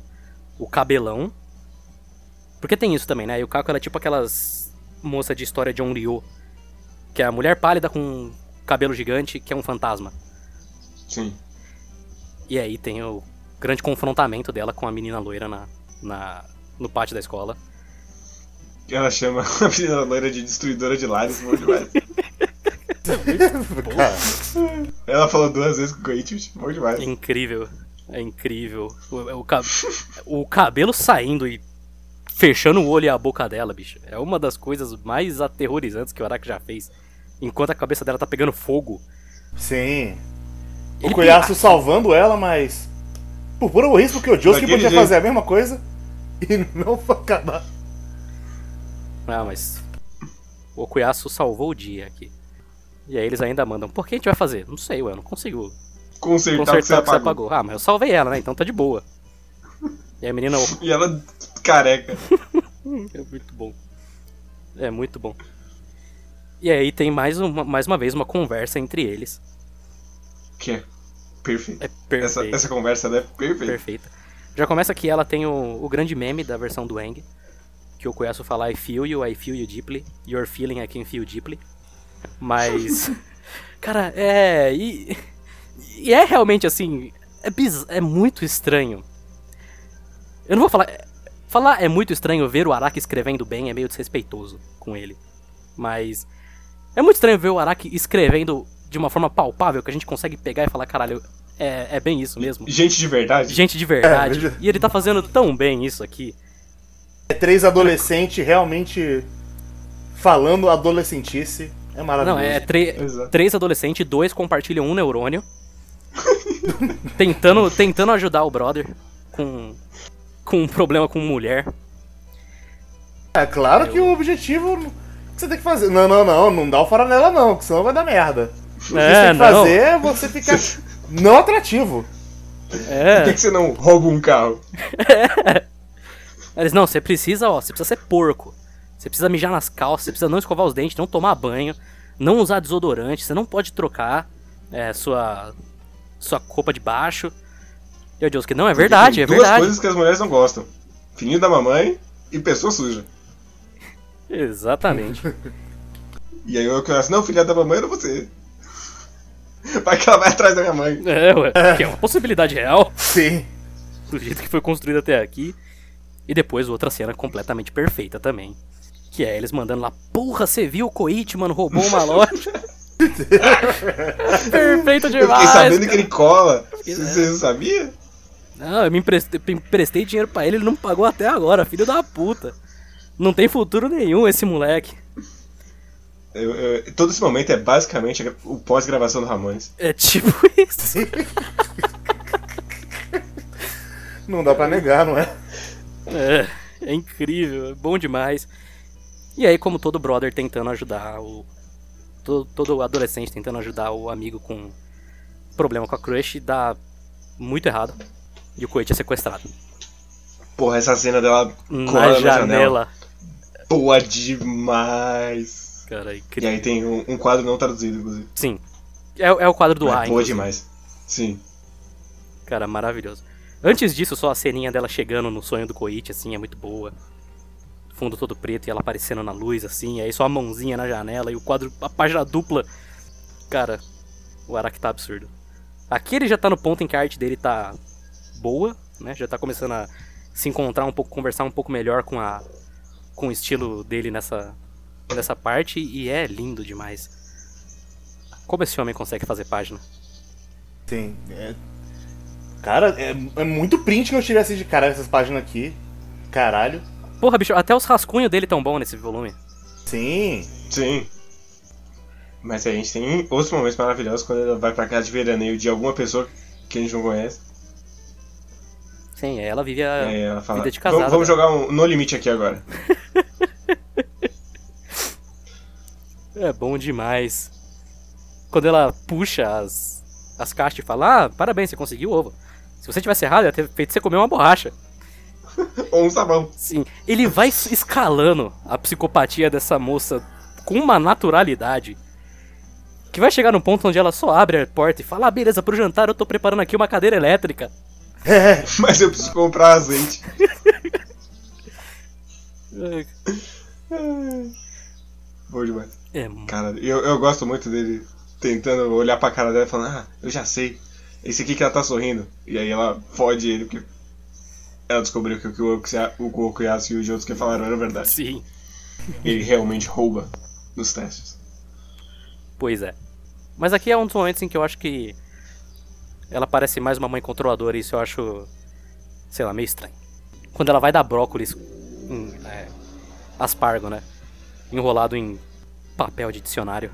o, o cabelão. Porque tem isso também, né? E o Kako ela é tipo aquelas moça de história de Onryo. Que é a mulher pálida com cabelo gigante, que é um fantasma. Sim. E aí tem o grande confrontamento dela com a menina loira na, na, no pátio da escola. Ela chama [LAUGHS] a menina loira de destruidora de lares, bom demais. Ela falou duas vezes com o bicho, bom demais. É incrível. É incrível. O, o, ca- o cabelo saindo e fechando o olho e a boca dela, bicho. É uma das coisas mais aterrorizantes que o Araki já fez. Enquanto a cabeça dela tá pegando fogo. sim. O Ele Koyasu salvando ela, mas. Por puro risco que o Josuke podia jeito. fazer a mesma coisa [LAUGHS] e não acabar. Ah, mas. O Okuyasu salvou o dia aqui. E aí eles ainda mandam. Por que a gente vai fazer? Não sei, ué, eu não consigo Consertar, o que consertar você o que você apagou. apagou. Ah, mas eu salvei ela, né? Então tá de boa. E a menina. [LAUGHS] E ela careca. [LAUGHS] É muito bom. É muito bom. E aí tem mais uma, mais uma vez uma conversa entre eles. Que é perfeito. É perfeito. Essa, essa conversa é perfeita. Perfeita. Já começa que ela tem o, o grande meme da versão do Eng. Que eu conheço falar I feel you, I feel you deeply. You're feeling I can feel deeply. Mas. [LAUGHS] cara, é. E, e é realmente assim. É, biz, é muito estranho. Eu não vou falar. Falar é muito estranho ver o Araki escrevendo bem é meio desrespeitoso com ele. Mas. É muito estranho ver o Araki escrevendo de uma forma palpável que a gente consegue pegar e falar, caralho, é, é bem isso mesmo. Gente de verdade. Gente de verdade. É, E ele tá fazendo tão bem isso aqui. É três adolescentes realmente falando adolescentice. É maravilhoso. Não, é três adolescentes, dois compartilham um neurônio. [LAUGHS] tentando, tentando ajudar o brother com, com um problema com mulher. É claro que o objetivo que você tem que fazer. Não, não, não, não dá o fora nela não, que senão vai dar merda. O que você É, tem que não. fazer é você ficar [LAUGHS] não atrativo. Por que, É. que você não rouba um carro? [LAUGHS] Eles, não, você precisa, ó, você precisa ser porco. Você precisa mijar nas calças, você precisa não escovar os dentes, não tomar banho, não usar desodorante, você não pode trocar é, sua sua roupa de baixo. Meu Deus, que não, é verdade, Tem é duas verdade. coisas que as mulheres não gostam: filhinho da mamãe e pessoa suja. Exatamente. [LAUGHS] E aí eu que assim, não, filha da mamãe era você. [LAUGHS] Vai que ela vai atrás da minha mãe. é, ué, que é uma possibilidade real, Sim. do jeito que foi construído até aqui. E depois outra cena completamente perfeita também. Que é eles mandando lá, porra, você viu o Koichi, mano, roubou uma loja. [LAUGHS] Perfeito Eu demais. fiquei sabendo que cara. ele cola. Você você não sabia? Não, eu me emprestei, emprestei dinheiro pra ele, ele não pagou até agora, filho da puta. Não tem futuro nenhum esse moleque. Eu- eu- todo esse momento é basicamente o pós-gravação do Ramones. É tipo [LAUGHS] isso. Não dá pra negar, não é? É, é incrível, é bom demais. E aí, como todo brother tentando ajudar o. Todo, todo adolescente tentando ajudar o amigo com problema com a crush, dá muito errado. E o Koichi é sequestrado. Porra, essa cena dela Na colada janela. Boa demais. Cara, é E incrível. aí tem um, um quadro não traduzido, inclusive. Sim. É, é o quadro do É A, boa demais. Sim. Cara, maravilhoso. Antes disso, só a ceninha dela chegando no sonho do Koichi, assim, é muito boa. Fundo todo preto e ela aparecendo na luz, assim, aí só a mãozinha na janela e o quadro, a página dupla. Cara, o Araki tá absurdo. Aqui ele já tá no ponto em que a arte dele tá boa, né? Já tá começando a se encontrar um pouco, conversar um pouco melhor com a com o estilo dele nessa nessa parte e é lindo demais. Como esse homem consegue fazer página? Sim. é- Cara, é, é muito print que eu tirei assim de caralho essas páginas aqui. Caralho. Porra, bicho, até os rascunhos dele tão bom nesse volume. Sim. Sim. Mas a gente tem outros momentos maravilhosos quando ela vai pra casa de veraneio de alguma pessoa que a gente não conhece. Sim, ela vive a aí ela fala: vida de casada. vamos, vamos né? jogar um No Limite aqui agora. [LAUGHS] É bom demais. Quando ela puxa as, as caixas e fala, ah, parabéns, você conseguiu o ovo. Se você tivesse errado, ia ter feito você comer uma borracha. [LAUGHS] Ou um sabão. Sim, ele vai es- escalando a psicopatia dessa moça com uma naturalidade. Que vai chegar num ponto onde ela só abre a porta e fala, ah, beleza, pro jantar eu tô preparando aqui uma cadeira elétrica. [LAUGHS] Mas eu preciso comprar azeite. [LAUGHS] Boa demais. É, Cara, eu, eu gosto muito dele tentando olhar pra cara dela e falando, ah, eu já sei. Esse aqui que ela tá sorrindo. E aí ela fode ele, porque ela descobriu que o que o Okuya- o Okuyasu e os outros que falaram era verdade. sim, Ele realmente rouba nos testes. pois é. Mas aqui é um dos momentos em que eu acho que ela parece mais uma mãe controladora e isso eu acho, sei lá, meio estranho. Quando ela vai dar brócolis em é, aspargo, né? Enrolado em papel de dicionário.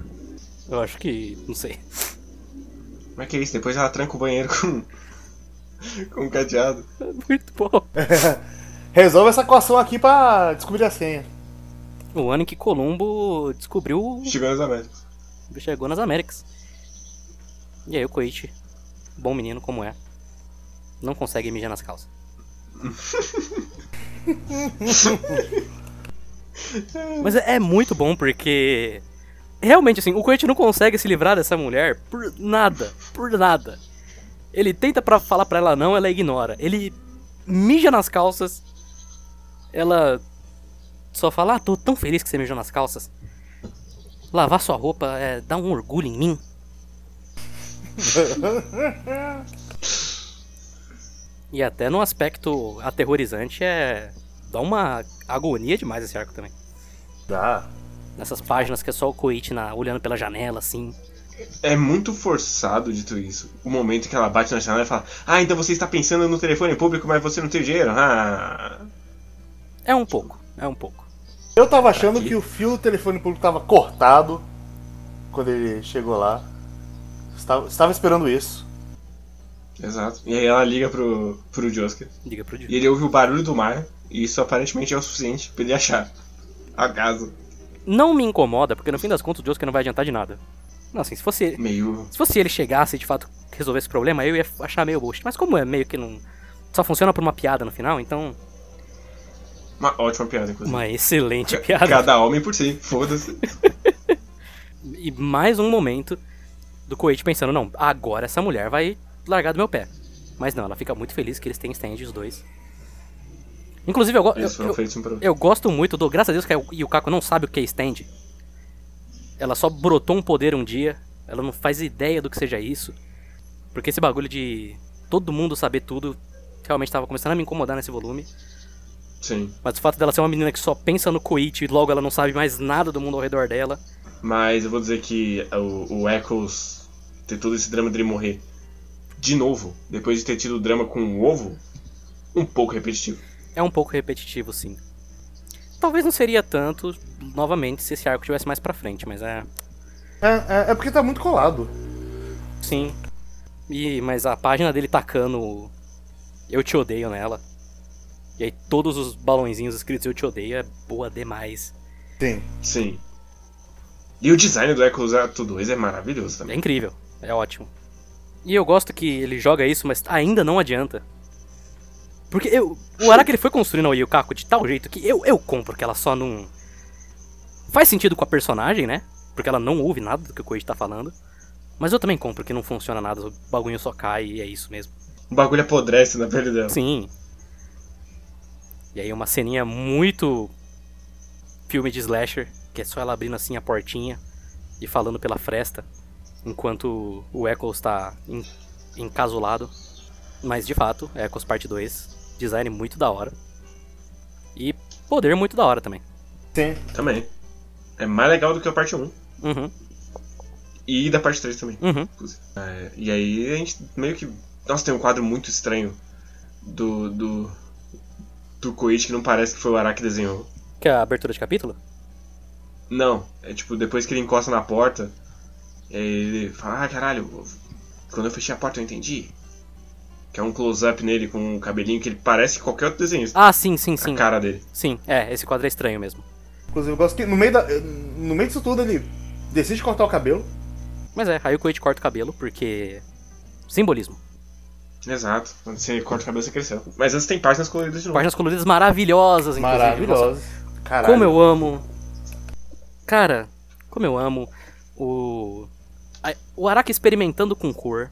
Eu acho que, não sei. Como é que é isso? Depois ela tranca o banheiro com. com um cadeado. Muito bom. [LAUGHS] Resolve essa equação aqui pra descobrir a senha. O ano em que Columbo descobriu Chegou nas Américas. chegou nas Américas. E aí o Koichi, bom menino como é, não consegue mijar nas calças. [LAUGHS] Mas é é muito bom porque realmente assim, o Koichi não consegue se livrar dessa mulher por nada, por nada. Ele tenta pra falar pra ela não, ela ignora. Ele mija nas calças. Ela só fala: "Ah, tô tão feliz que você mijou nas calças". Lavar sua roupa é dá um orgulho em mim. [LAUGHS] E até no aspecto aterrorizante é. Dá uma agonia demais esse arco também. Dá. Nessas páginas que é só o Koichi na, olhando pela janela, assim. É muito forçado dito isso. O momento que ela bate na janela e fala: Ah, então você está pensando no telefone público, mas você não tem dinheiro. Ah. É um pouco, é um pouco. Eu tava achando Aqui. que o fio do telefone público tava cortado quando ele chegou lá. Estava, estava esperando isso. Exato. E aí ela liga pro, pro Josuke. Liga pro E Dio. ele ouve o barulho do mar. E isso aparentemente é o suficiente pra ele achar a casa. Não me incomoda, porque no fim das contas o Josuke não vai adiantar de nada. Não, assim, se fosse, Meio. se fosse ele chegasse e de fato resolvesse o problema, eu ia achar meio bullshit. Mas como é meio que não. Só funciona por uma piada no final, então. Uma ótima piada, inclusive. Uma excelente [LAUGHS] piada. Cada homem por si, foda-se. [LAUGHS] E mais um momento do Koichi pensando, não, agora essa mulher vai largar do meu pé. Mas não, ela fica muito feliz que eles têm stand os dois. Inclusive, eu, go- eu, eu, eu gosto muito do. Graças a Deus que a Yukako não sabe o que é stand. Ela só brotou um poder um dia. Ela não faz ideia do que seja isso. Porque esse bagulho de todo mundo saber tudo realmente tava começando a me incomodar nesse volume. Sim. Mas o fato dela ser uma menina que só pensa no Koichi e logo ela não sabe mais nada do mundo ao redor dela. Mas eu vou dizer que o, o Echoes ter todo esse drama dele morrer de novo, depois de ter tido o drama com o ovo, um pouco repetitivo. É um pouco repetitivo, sim. Talvez não seria tanto, novamente, se esse arco tivesse mais pra frente, mas é. É, é, é porque tá muito colado. Sim. E, mas a página dele tacando Eu te odeio nela. E aí todos os balãozinhos escritos Eu te odeio é boa demais. Sim. Sim. E o design do Echoes Ato 2 é maravilhoso É também. incrível, é ótimo. E eu gosto que ele joga isso, mas ainda não adianta. Porque eu, o Araki ele foi construindo a Yukako de tal jeito que eu, eu compro que ela só não. Faz sentido com a personagem, né? Porque ela não ouve nada do que o Koichi tá falando. Mas eu também compro que não funciona nada, o bagulho só cai e é isso mesmo. O bagulho apodrece na pele dela. Sim. E aí uma ceninha muito filme de slasher, que é só ela abrindo assim a portinha e falando pela fresta, enquanto o Echoes está en- encasulado. Mas de fato, Echoes parte 2, design muito da hora. E poder muito da hora também. Sim. Também. É mais legal do que a parte 1. Uhum, E da parte 3 também. uhum. É, e aí a gente meio que. Nossa, tem um quadro muito estranho do. do. do Koichi que não parece que foi o Araki que desenhou. Que é a abertura de capítulo? Não, é tipo, depois que ele encosta na porta, ele fala, ah caralho, quando eu fechei a porta eu entendi. Que é um close-up nele com um cabelinho que ele parece qualquer outro desenho. Ah, sim, sim, sim. A cara dele. Sim, é, esse quadro é estranho mesmo. Inclusive, eu gosto que no meio, da, no meio disso tudo ele decide cortar o cabelo. Mas é, aí o Koichi corta o cabelo porque. Simbolismo. Exato. Quando você corta o cabelo, você cresceu. Mas antes tem páginas coloridas de novo. Páginas coloridas maravilhosas, inclusive. Nossa, Maravilhoso. Caralho. Como eu amo. Cara, como eu amo o. O Araki experimentando com cor.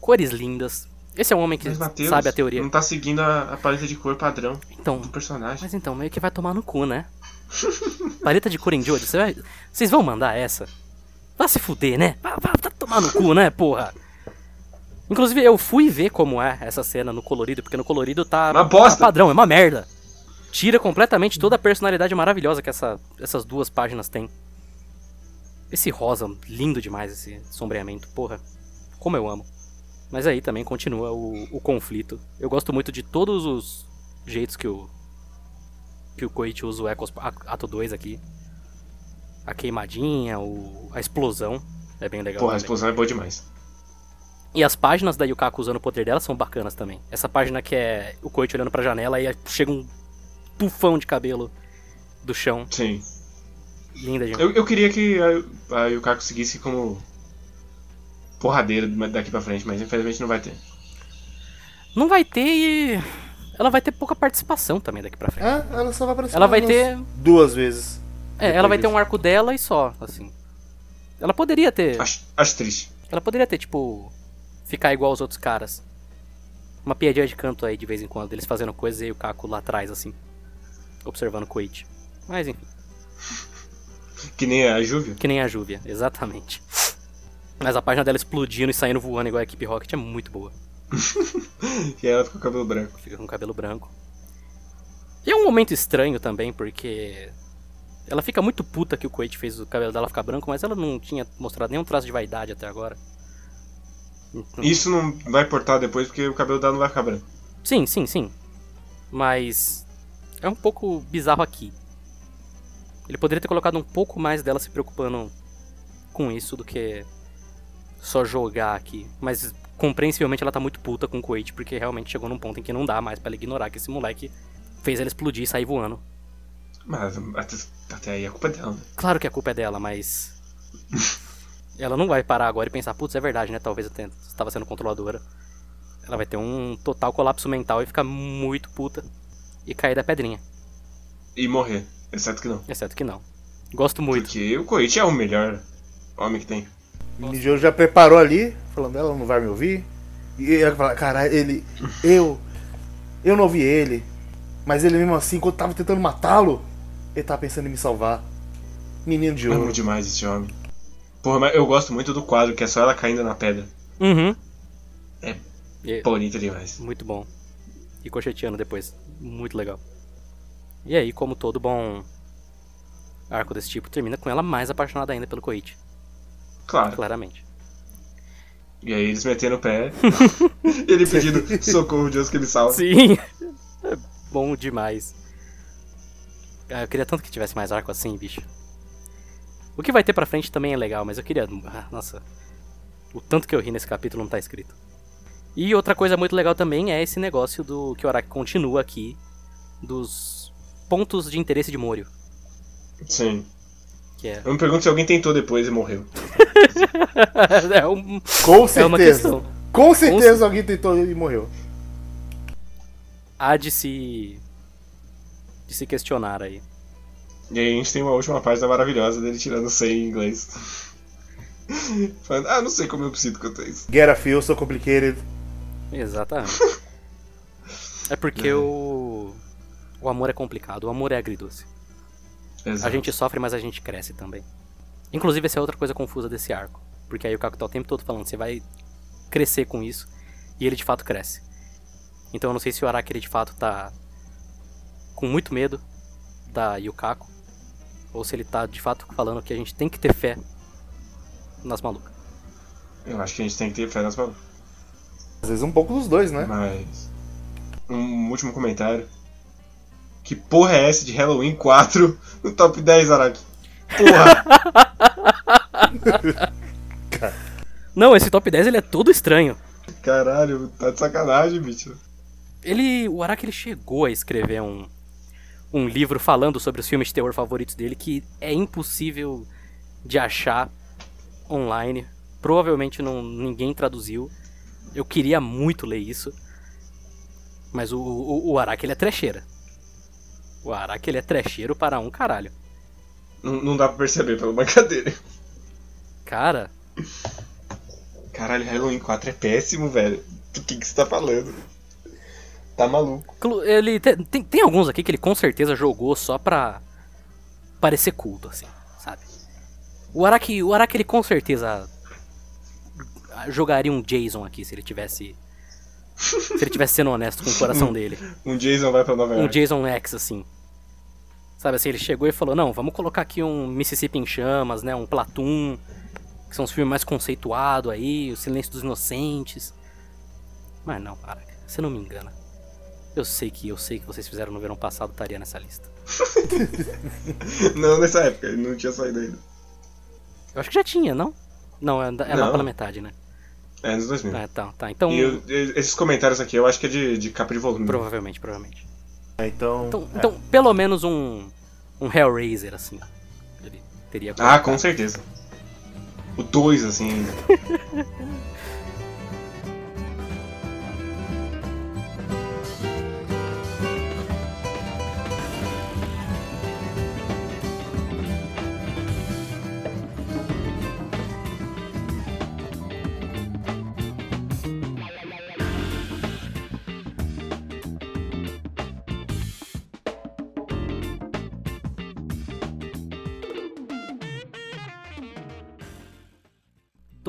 Cores lindas. Esse é um homem que Mas, Matheus, sabe a teoria. não tá seguindo a, a paleta de cor padrão Então, do personagem. mas então, meio que vai tomar no cu, né? [LAUGHS] Paleta de cor em Jojo, você vai... vocês vão mandar essa? Vai se fuder, né? Vai, vai, vai tomar no cu, né, porra? Inclusive, eu fui ver como é essa cena no colorido, porque no colorido tá, Uma bosta. tá padrão, é uma merda. Tira completamente toda a personalidade maravilhosa que essa- essas duas páginas têm. Esse rosa, lindo demais, esse sombreamento, porra. Como eu amo. Mas aí também continua o, o conflito. Eu gosto muito de todos os jeitos que o. que o Koichi usa o Echoes A- Ato 2 aqui. A queimadinha, o, a explosão. É bem legal. Porra, a explosão é boa demais. E as páginas da Yukako usando o poder dela são bacanas também. Essa página que é o Koichi olhando pra janela e chega um tufão de cabelo do chão. Sim. Linda demais. Eu, eu queria que a, a Yukako seguisse como porradeira daqui pra frente, mas infelizmente não vai ter. Não vai ter e. Ela vai ter pouca participação também daqui pra frente. É, ela só vai aparecer Ela vai ter. duas vezes. É, ela vai ter disso. um arco dela e só, assim. Ela poderia ter. Acho, acho triste. Ela poderia ter, tipo. Ficar igual os outros caras. Uma piadinha de canto aí de vez em quando, eles fazendo coisas e o Caco lá atrás, assim. Observando o Koichi. Mas enfim, Que nem a Júvia. que nem a Júvia, exatamente. Mas a página dela explodindo e saindo voando igual a equipe Rocket é muito boa. [LAUGHS] E ela ficou com o cabelo branco. Fica com cabelo branco. E é um momento estranho também, porque. Ela fica muito puta que o Koichi fez o cabelo dela ficar branco, mas ela não tinha mostrado nenhum traço de vaidade até agora. Então- Isso não vai importar depois porque o cabelo dela não vai ficar branco. Sim, sim, sim. Mas é um pouco bizarro aqui. Ele poderia ter colocado um pouco mais dela se preocupando com isso do que só jogar aqui. Mas compreensivelmente ela tá muito puta com o Koichi, porque realmente chegou num ponto em que não dá mais pra ela ignorar que esse moleque fez ela explodir e sair voando. Mas até, até aí a culpa é dela, né? Claro que a culpa é dela, mas. [LAUGHS] ela não vai parar agora e pensar, putz, é verdade, né? Talvez eu estava sendo controladora. Ela vai ter um total colapso mental e ficar muito puta e cair da pedrinha. E morrer. Exceto que não. Exceto que não. Gosto muito. Porque o Koichi é o melhor homem que tem. O Nijou já preparou ali, falando, ela não vai me ouvir. E ela fala, caralho, ele. [LAUGHS] Eu. Eu não ouvi ele. Mas ele mesmo assim, quando tava tentando matá-lo, ele tava pensando em me salvar. Menino de Amo ouro. demais esse homem. Porra, mas eu gosto muito do quadro, que é só ela caindo na pedra. Uhum. É E- bonito demais. Muito bom. E cocheteando depois. Muito legal. E aí, como todo bom arco desse tipo, termina com ela mais apaixonada ainda pelo Koichi. Claro. Claramente. E aí eles metendo o pé. [LAUGHS] ele pedindo socorro, Deus que ele salve. Sim! É bom demais. Ah, eu queria tanto que tivesse mais arco assim, bicho. O que vai ter pra frente também é legal, mas eu queria. ah, Nossa. O tanto que eu ri nesse capítulo não tá escrito. E outra coisa muito legal também é esse negócio do que o Araki continua aqui dos pontos de interesse de Morio. Sim. Que é. Eu me pergunto se alguém tentou depois e morreu. [LAUGHS] é um- Com é uma certeza. questão. Com certeza alguém tentou e morreu. Há de se. de se questionar aí. E aí a gente tem uma última página maravilhosa dele tirando 100 em inglês. [LAUGHS] Falando, ah, não sei como eu preciso quanto a isso. Get a feel, so complicated. Exatamente. é porque o. O amor é complicado, o amor é agridoce. A Exato. gente sofre, mas a gente cresce também. Inclusive, essa é outra coisa confusa desse arco. Porque aí o Kaku tá o tempo todo falando, você vai crescer com isso. E ele de fato cresce. Então eu não sei se o Araki ele de fato tá com muito medo da Yukaku. Ou se ele tá de fato falando que a gente tem que ter fé nas malucas. Eu acho que a gente tem que ter fé nas palavras. Às vezes um pouco dos dois, né? Mas. Um último comentário. Que porra é essa de Halloween 4 no top 10, Araki? Porra! [LAUGHS] Não, esse top 10 ele é todo estranho. Caralho, tá de sacanagem, bicho. Ele, o Araki ele chegou a escrever um, um livro falando sobre os filmes de terror favoritos dele que é impossível de achar online. Provavelmente não, ninguém traduziu. Eu queria muito ler isso. Mas o, o, o Araki ele é trecheira. O Araki ele é trecheiro para um caralho. Não, não dá pra perceber pela brincadeira. Cara, Caralho, Halloween 4 é péssimo, velho. Do que, que você tá falando? Tá maluco. ele te- tem, tem alguns aqui que ele com certeza jogou só pra parecer culto, assim, sabe? O Araki, o Araki ele com certeza jogaria um Jason aqui se ele tivesse. Se ele tivesse sendo honesto com o coração [LAUGHS] dele. Um Jason vai pra Nova Um York. Jason X, assim. Sabe assim, ele chegou e falou, não, vamos colocar aqui um Mississippi em Chamas, né? Um Platoon, que são os filmes mais conceituados aí, o Silêncio dos Inocentes. Mas não, Araki, você não me engana. Eu sei que eu sei que vocês fizeram no verão passado, estaria nessa lista. [LAUGHS] Não nessa época, ele não tinha saído ainda. Eu acho que já tinha, não? Não, é, é lá Não. pela metade, né? É, anos 2000. É, tá, tá. Então, E eu- esses comentários aqui eu acho que é de, de capa de volume. provavelmente, provavelmente. É, Então. Então, então pelo menos um, um Hellraiser, assim. Ele teria Ah, colocado. com certeza. O 2, assim, [LAUGHS]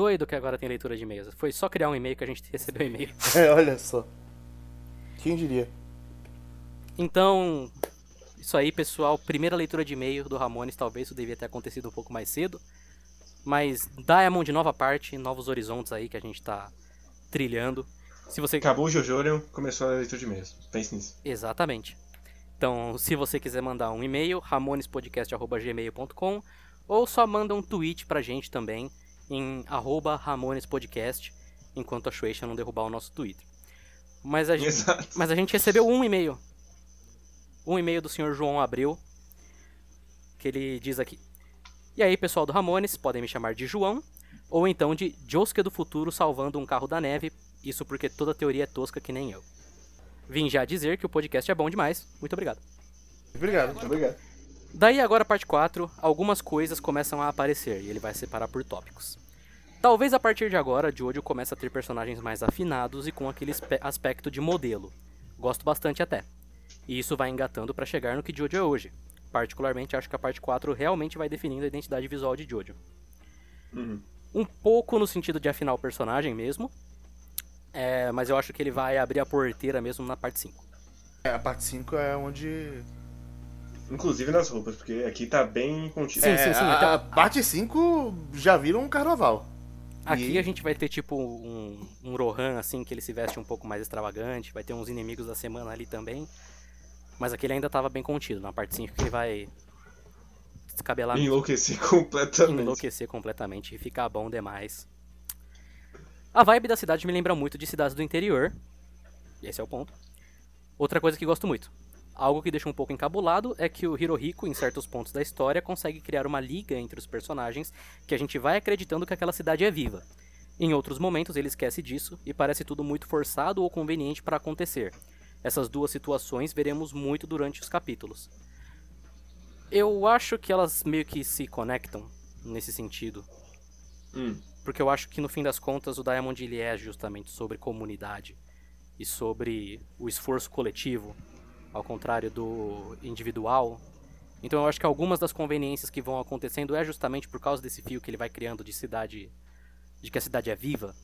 Doido que agora tem leitura de e-mails. Foi só criar um e-mail que a gente [LAUGHS] recebeu e-mail. [LAUGHS] É, olha só. Quem diria? Então, isso aí, pessoal. Primeira leitura de e-mail do Ramones. Talvez isso devia ter acontecido um pouco mais cedo. Mas Diamond, nova parte, novos horizontes aí que a gente tá trilhando. Se você Acabou o Jojorion, começou a leitura de e-mails. Pense nisso. Exatamente. Então, se você quiser mandar um e-mail, ramonespodcast.gmail.com ou só manda um tweet pra gente também em arroba ramonespodcast enquanto a Shueisha não derrubar o nosso Twitter. Mas a gente, Exato. mas a gente recebeu um e-mail. Um e-mail do senhor João Abreu, que ele diz aqui. E aí, pessoal do Ramones, podem me chamar de João, ou então de Josuke do futuro salvando um carro da neve, isso porque toda teoria é tosca que nem eu. Vim já dizer que o podcast é bom demais. Muito obrigado. Obrigado. Muito obrigado. Daí agora parte 4, algumas coisas começam a aparecer e ele vai separar por tópicos. Talvez a partir de agora, Jojo comece a ter personagens mais afinados e com aquele aspecto de modelo. Gosto bastante até. E isso vai engatando para chegar no que Jojo é hoje. Particularmente acho que a parte 4 realmente vai definindo a identidade visual de Jojo. Uhum. Um pouco no sentido de afinar o personagem mesmo. É, mas eu acho que ele vai abrir a porteira mesmo na parte 5. É, a parte 5 é onde. Inclusive nas roupas, porque aqui tá bem contido. Sim, é, sim, sim, A, então- a parte 5 já vira um carnaval. Aqui E- a gente vai ter tipo um, um Rohan, assim, que ele se veste um pouco mais extravagante. Vai ter uns inimigos da semana ali também. Mas aqui ele ainda tava bem contido. Na parte 5 que ele vai descabelar, Enlouquecer [LAUGHS] completamente. enlouquecer completamente e ficar bom demais. A vibe da cidade me lembra muito de cidades do interior. Esse é o ponto. Outra coisa que gosto muito. Algo que deixa um pouco encabulado é que o Hirohiko, em certos pontos da história, consegue criar uma liga entre os personagens que a gente vai acreditando que aquela cidade é viva. Em outros momentos ele esquece disso e parece tudo muito forçado ou conveniente para acontecer. Essas duas situações veremos muito durante os capítulos. Eu acho que elas meio que se conectam nesse sentido. Hum. Porque eu acho que no fim das contas o Diamond ele é justamente sobre comunidade e sobre o esforço coletivo, ao contrário do individual. Então eu acho que algumas das conveniências que vão acontecendo é justamente por causa desse fio que ele vai criando de cidade, de que a cidade é viva.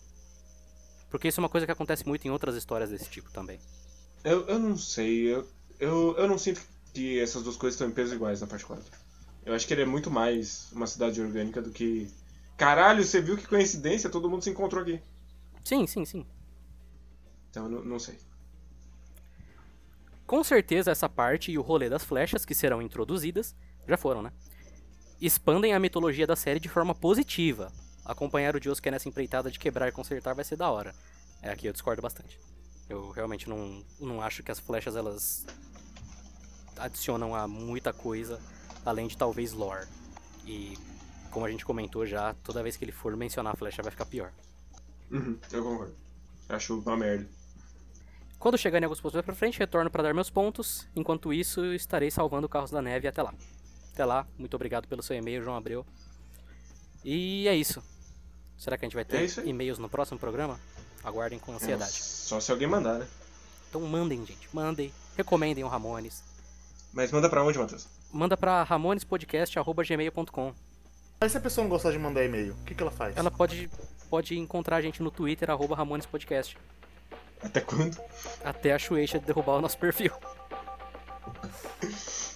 Porque isso é uma coisa que acontece muito em outras histórias desse tipo também. Eu, eu não sei, eu, eu, eu não sinto que essas duas coisas estão em peso iguais na parte 4. Eu acho que ele é muito mais uma cidade orgânica do que. Caralho, você viu que coincidência? Todo mundo se encontrou aqui. Sim, sim, sim. Então eu não, não sei. Com certeza essa parte e o rolê das flechas que serão introduzidas, já foram, né? Expandem a mitologia da série de forma positiva. Acompanhar o Josuke nessa empreitada de quebrar e consertar vai ser da hora. É aqui eu discordo bastante. Eu realmente não, não acho que as flechas elas adicionam a muita coisa, além de talvez lore. E como a gente comentou já, toda vez que ele for mencionar a flecha vai ficar pior. Uhum, eu concordo. Acho uma merda. Quando chegar em alguns pontos pra frente, retorno para dar meus pontos. Enquanto isso, estarei salvando carros da neve até lá. Até lá, muito obrigado pelo seu e-mail, João Abreu. E é isso. Será que a gente vai É ter aí. e-mails no próximo programa? Aguardem com ansiedade. Só se alguém mandar, né? Então mandem, gente. Mandem. Recomendem o Ramones. Mas manda pra onde, Matheus? Manda pra ramonespodcast.gmail.com Aí se a pessoa não gostar de mandar e-mail, o que, que ela faz? Ela pode, pode encontrar a gente no Twitter, arroba ramonespodcast. Até quando? Até a Shueisha derrubar o nosso perfil. [LAUGHS]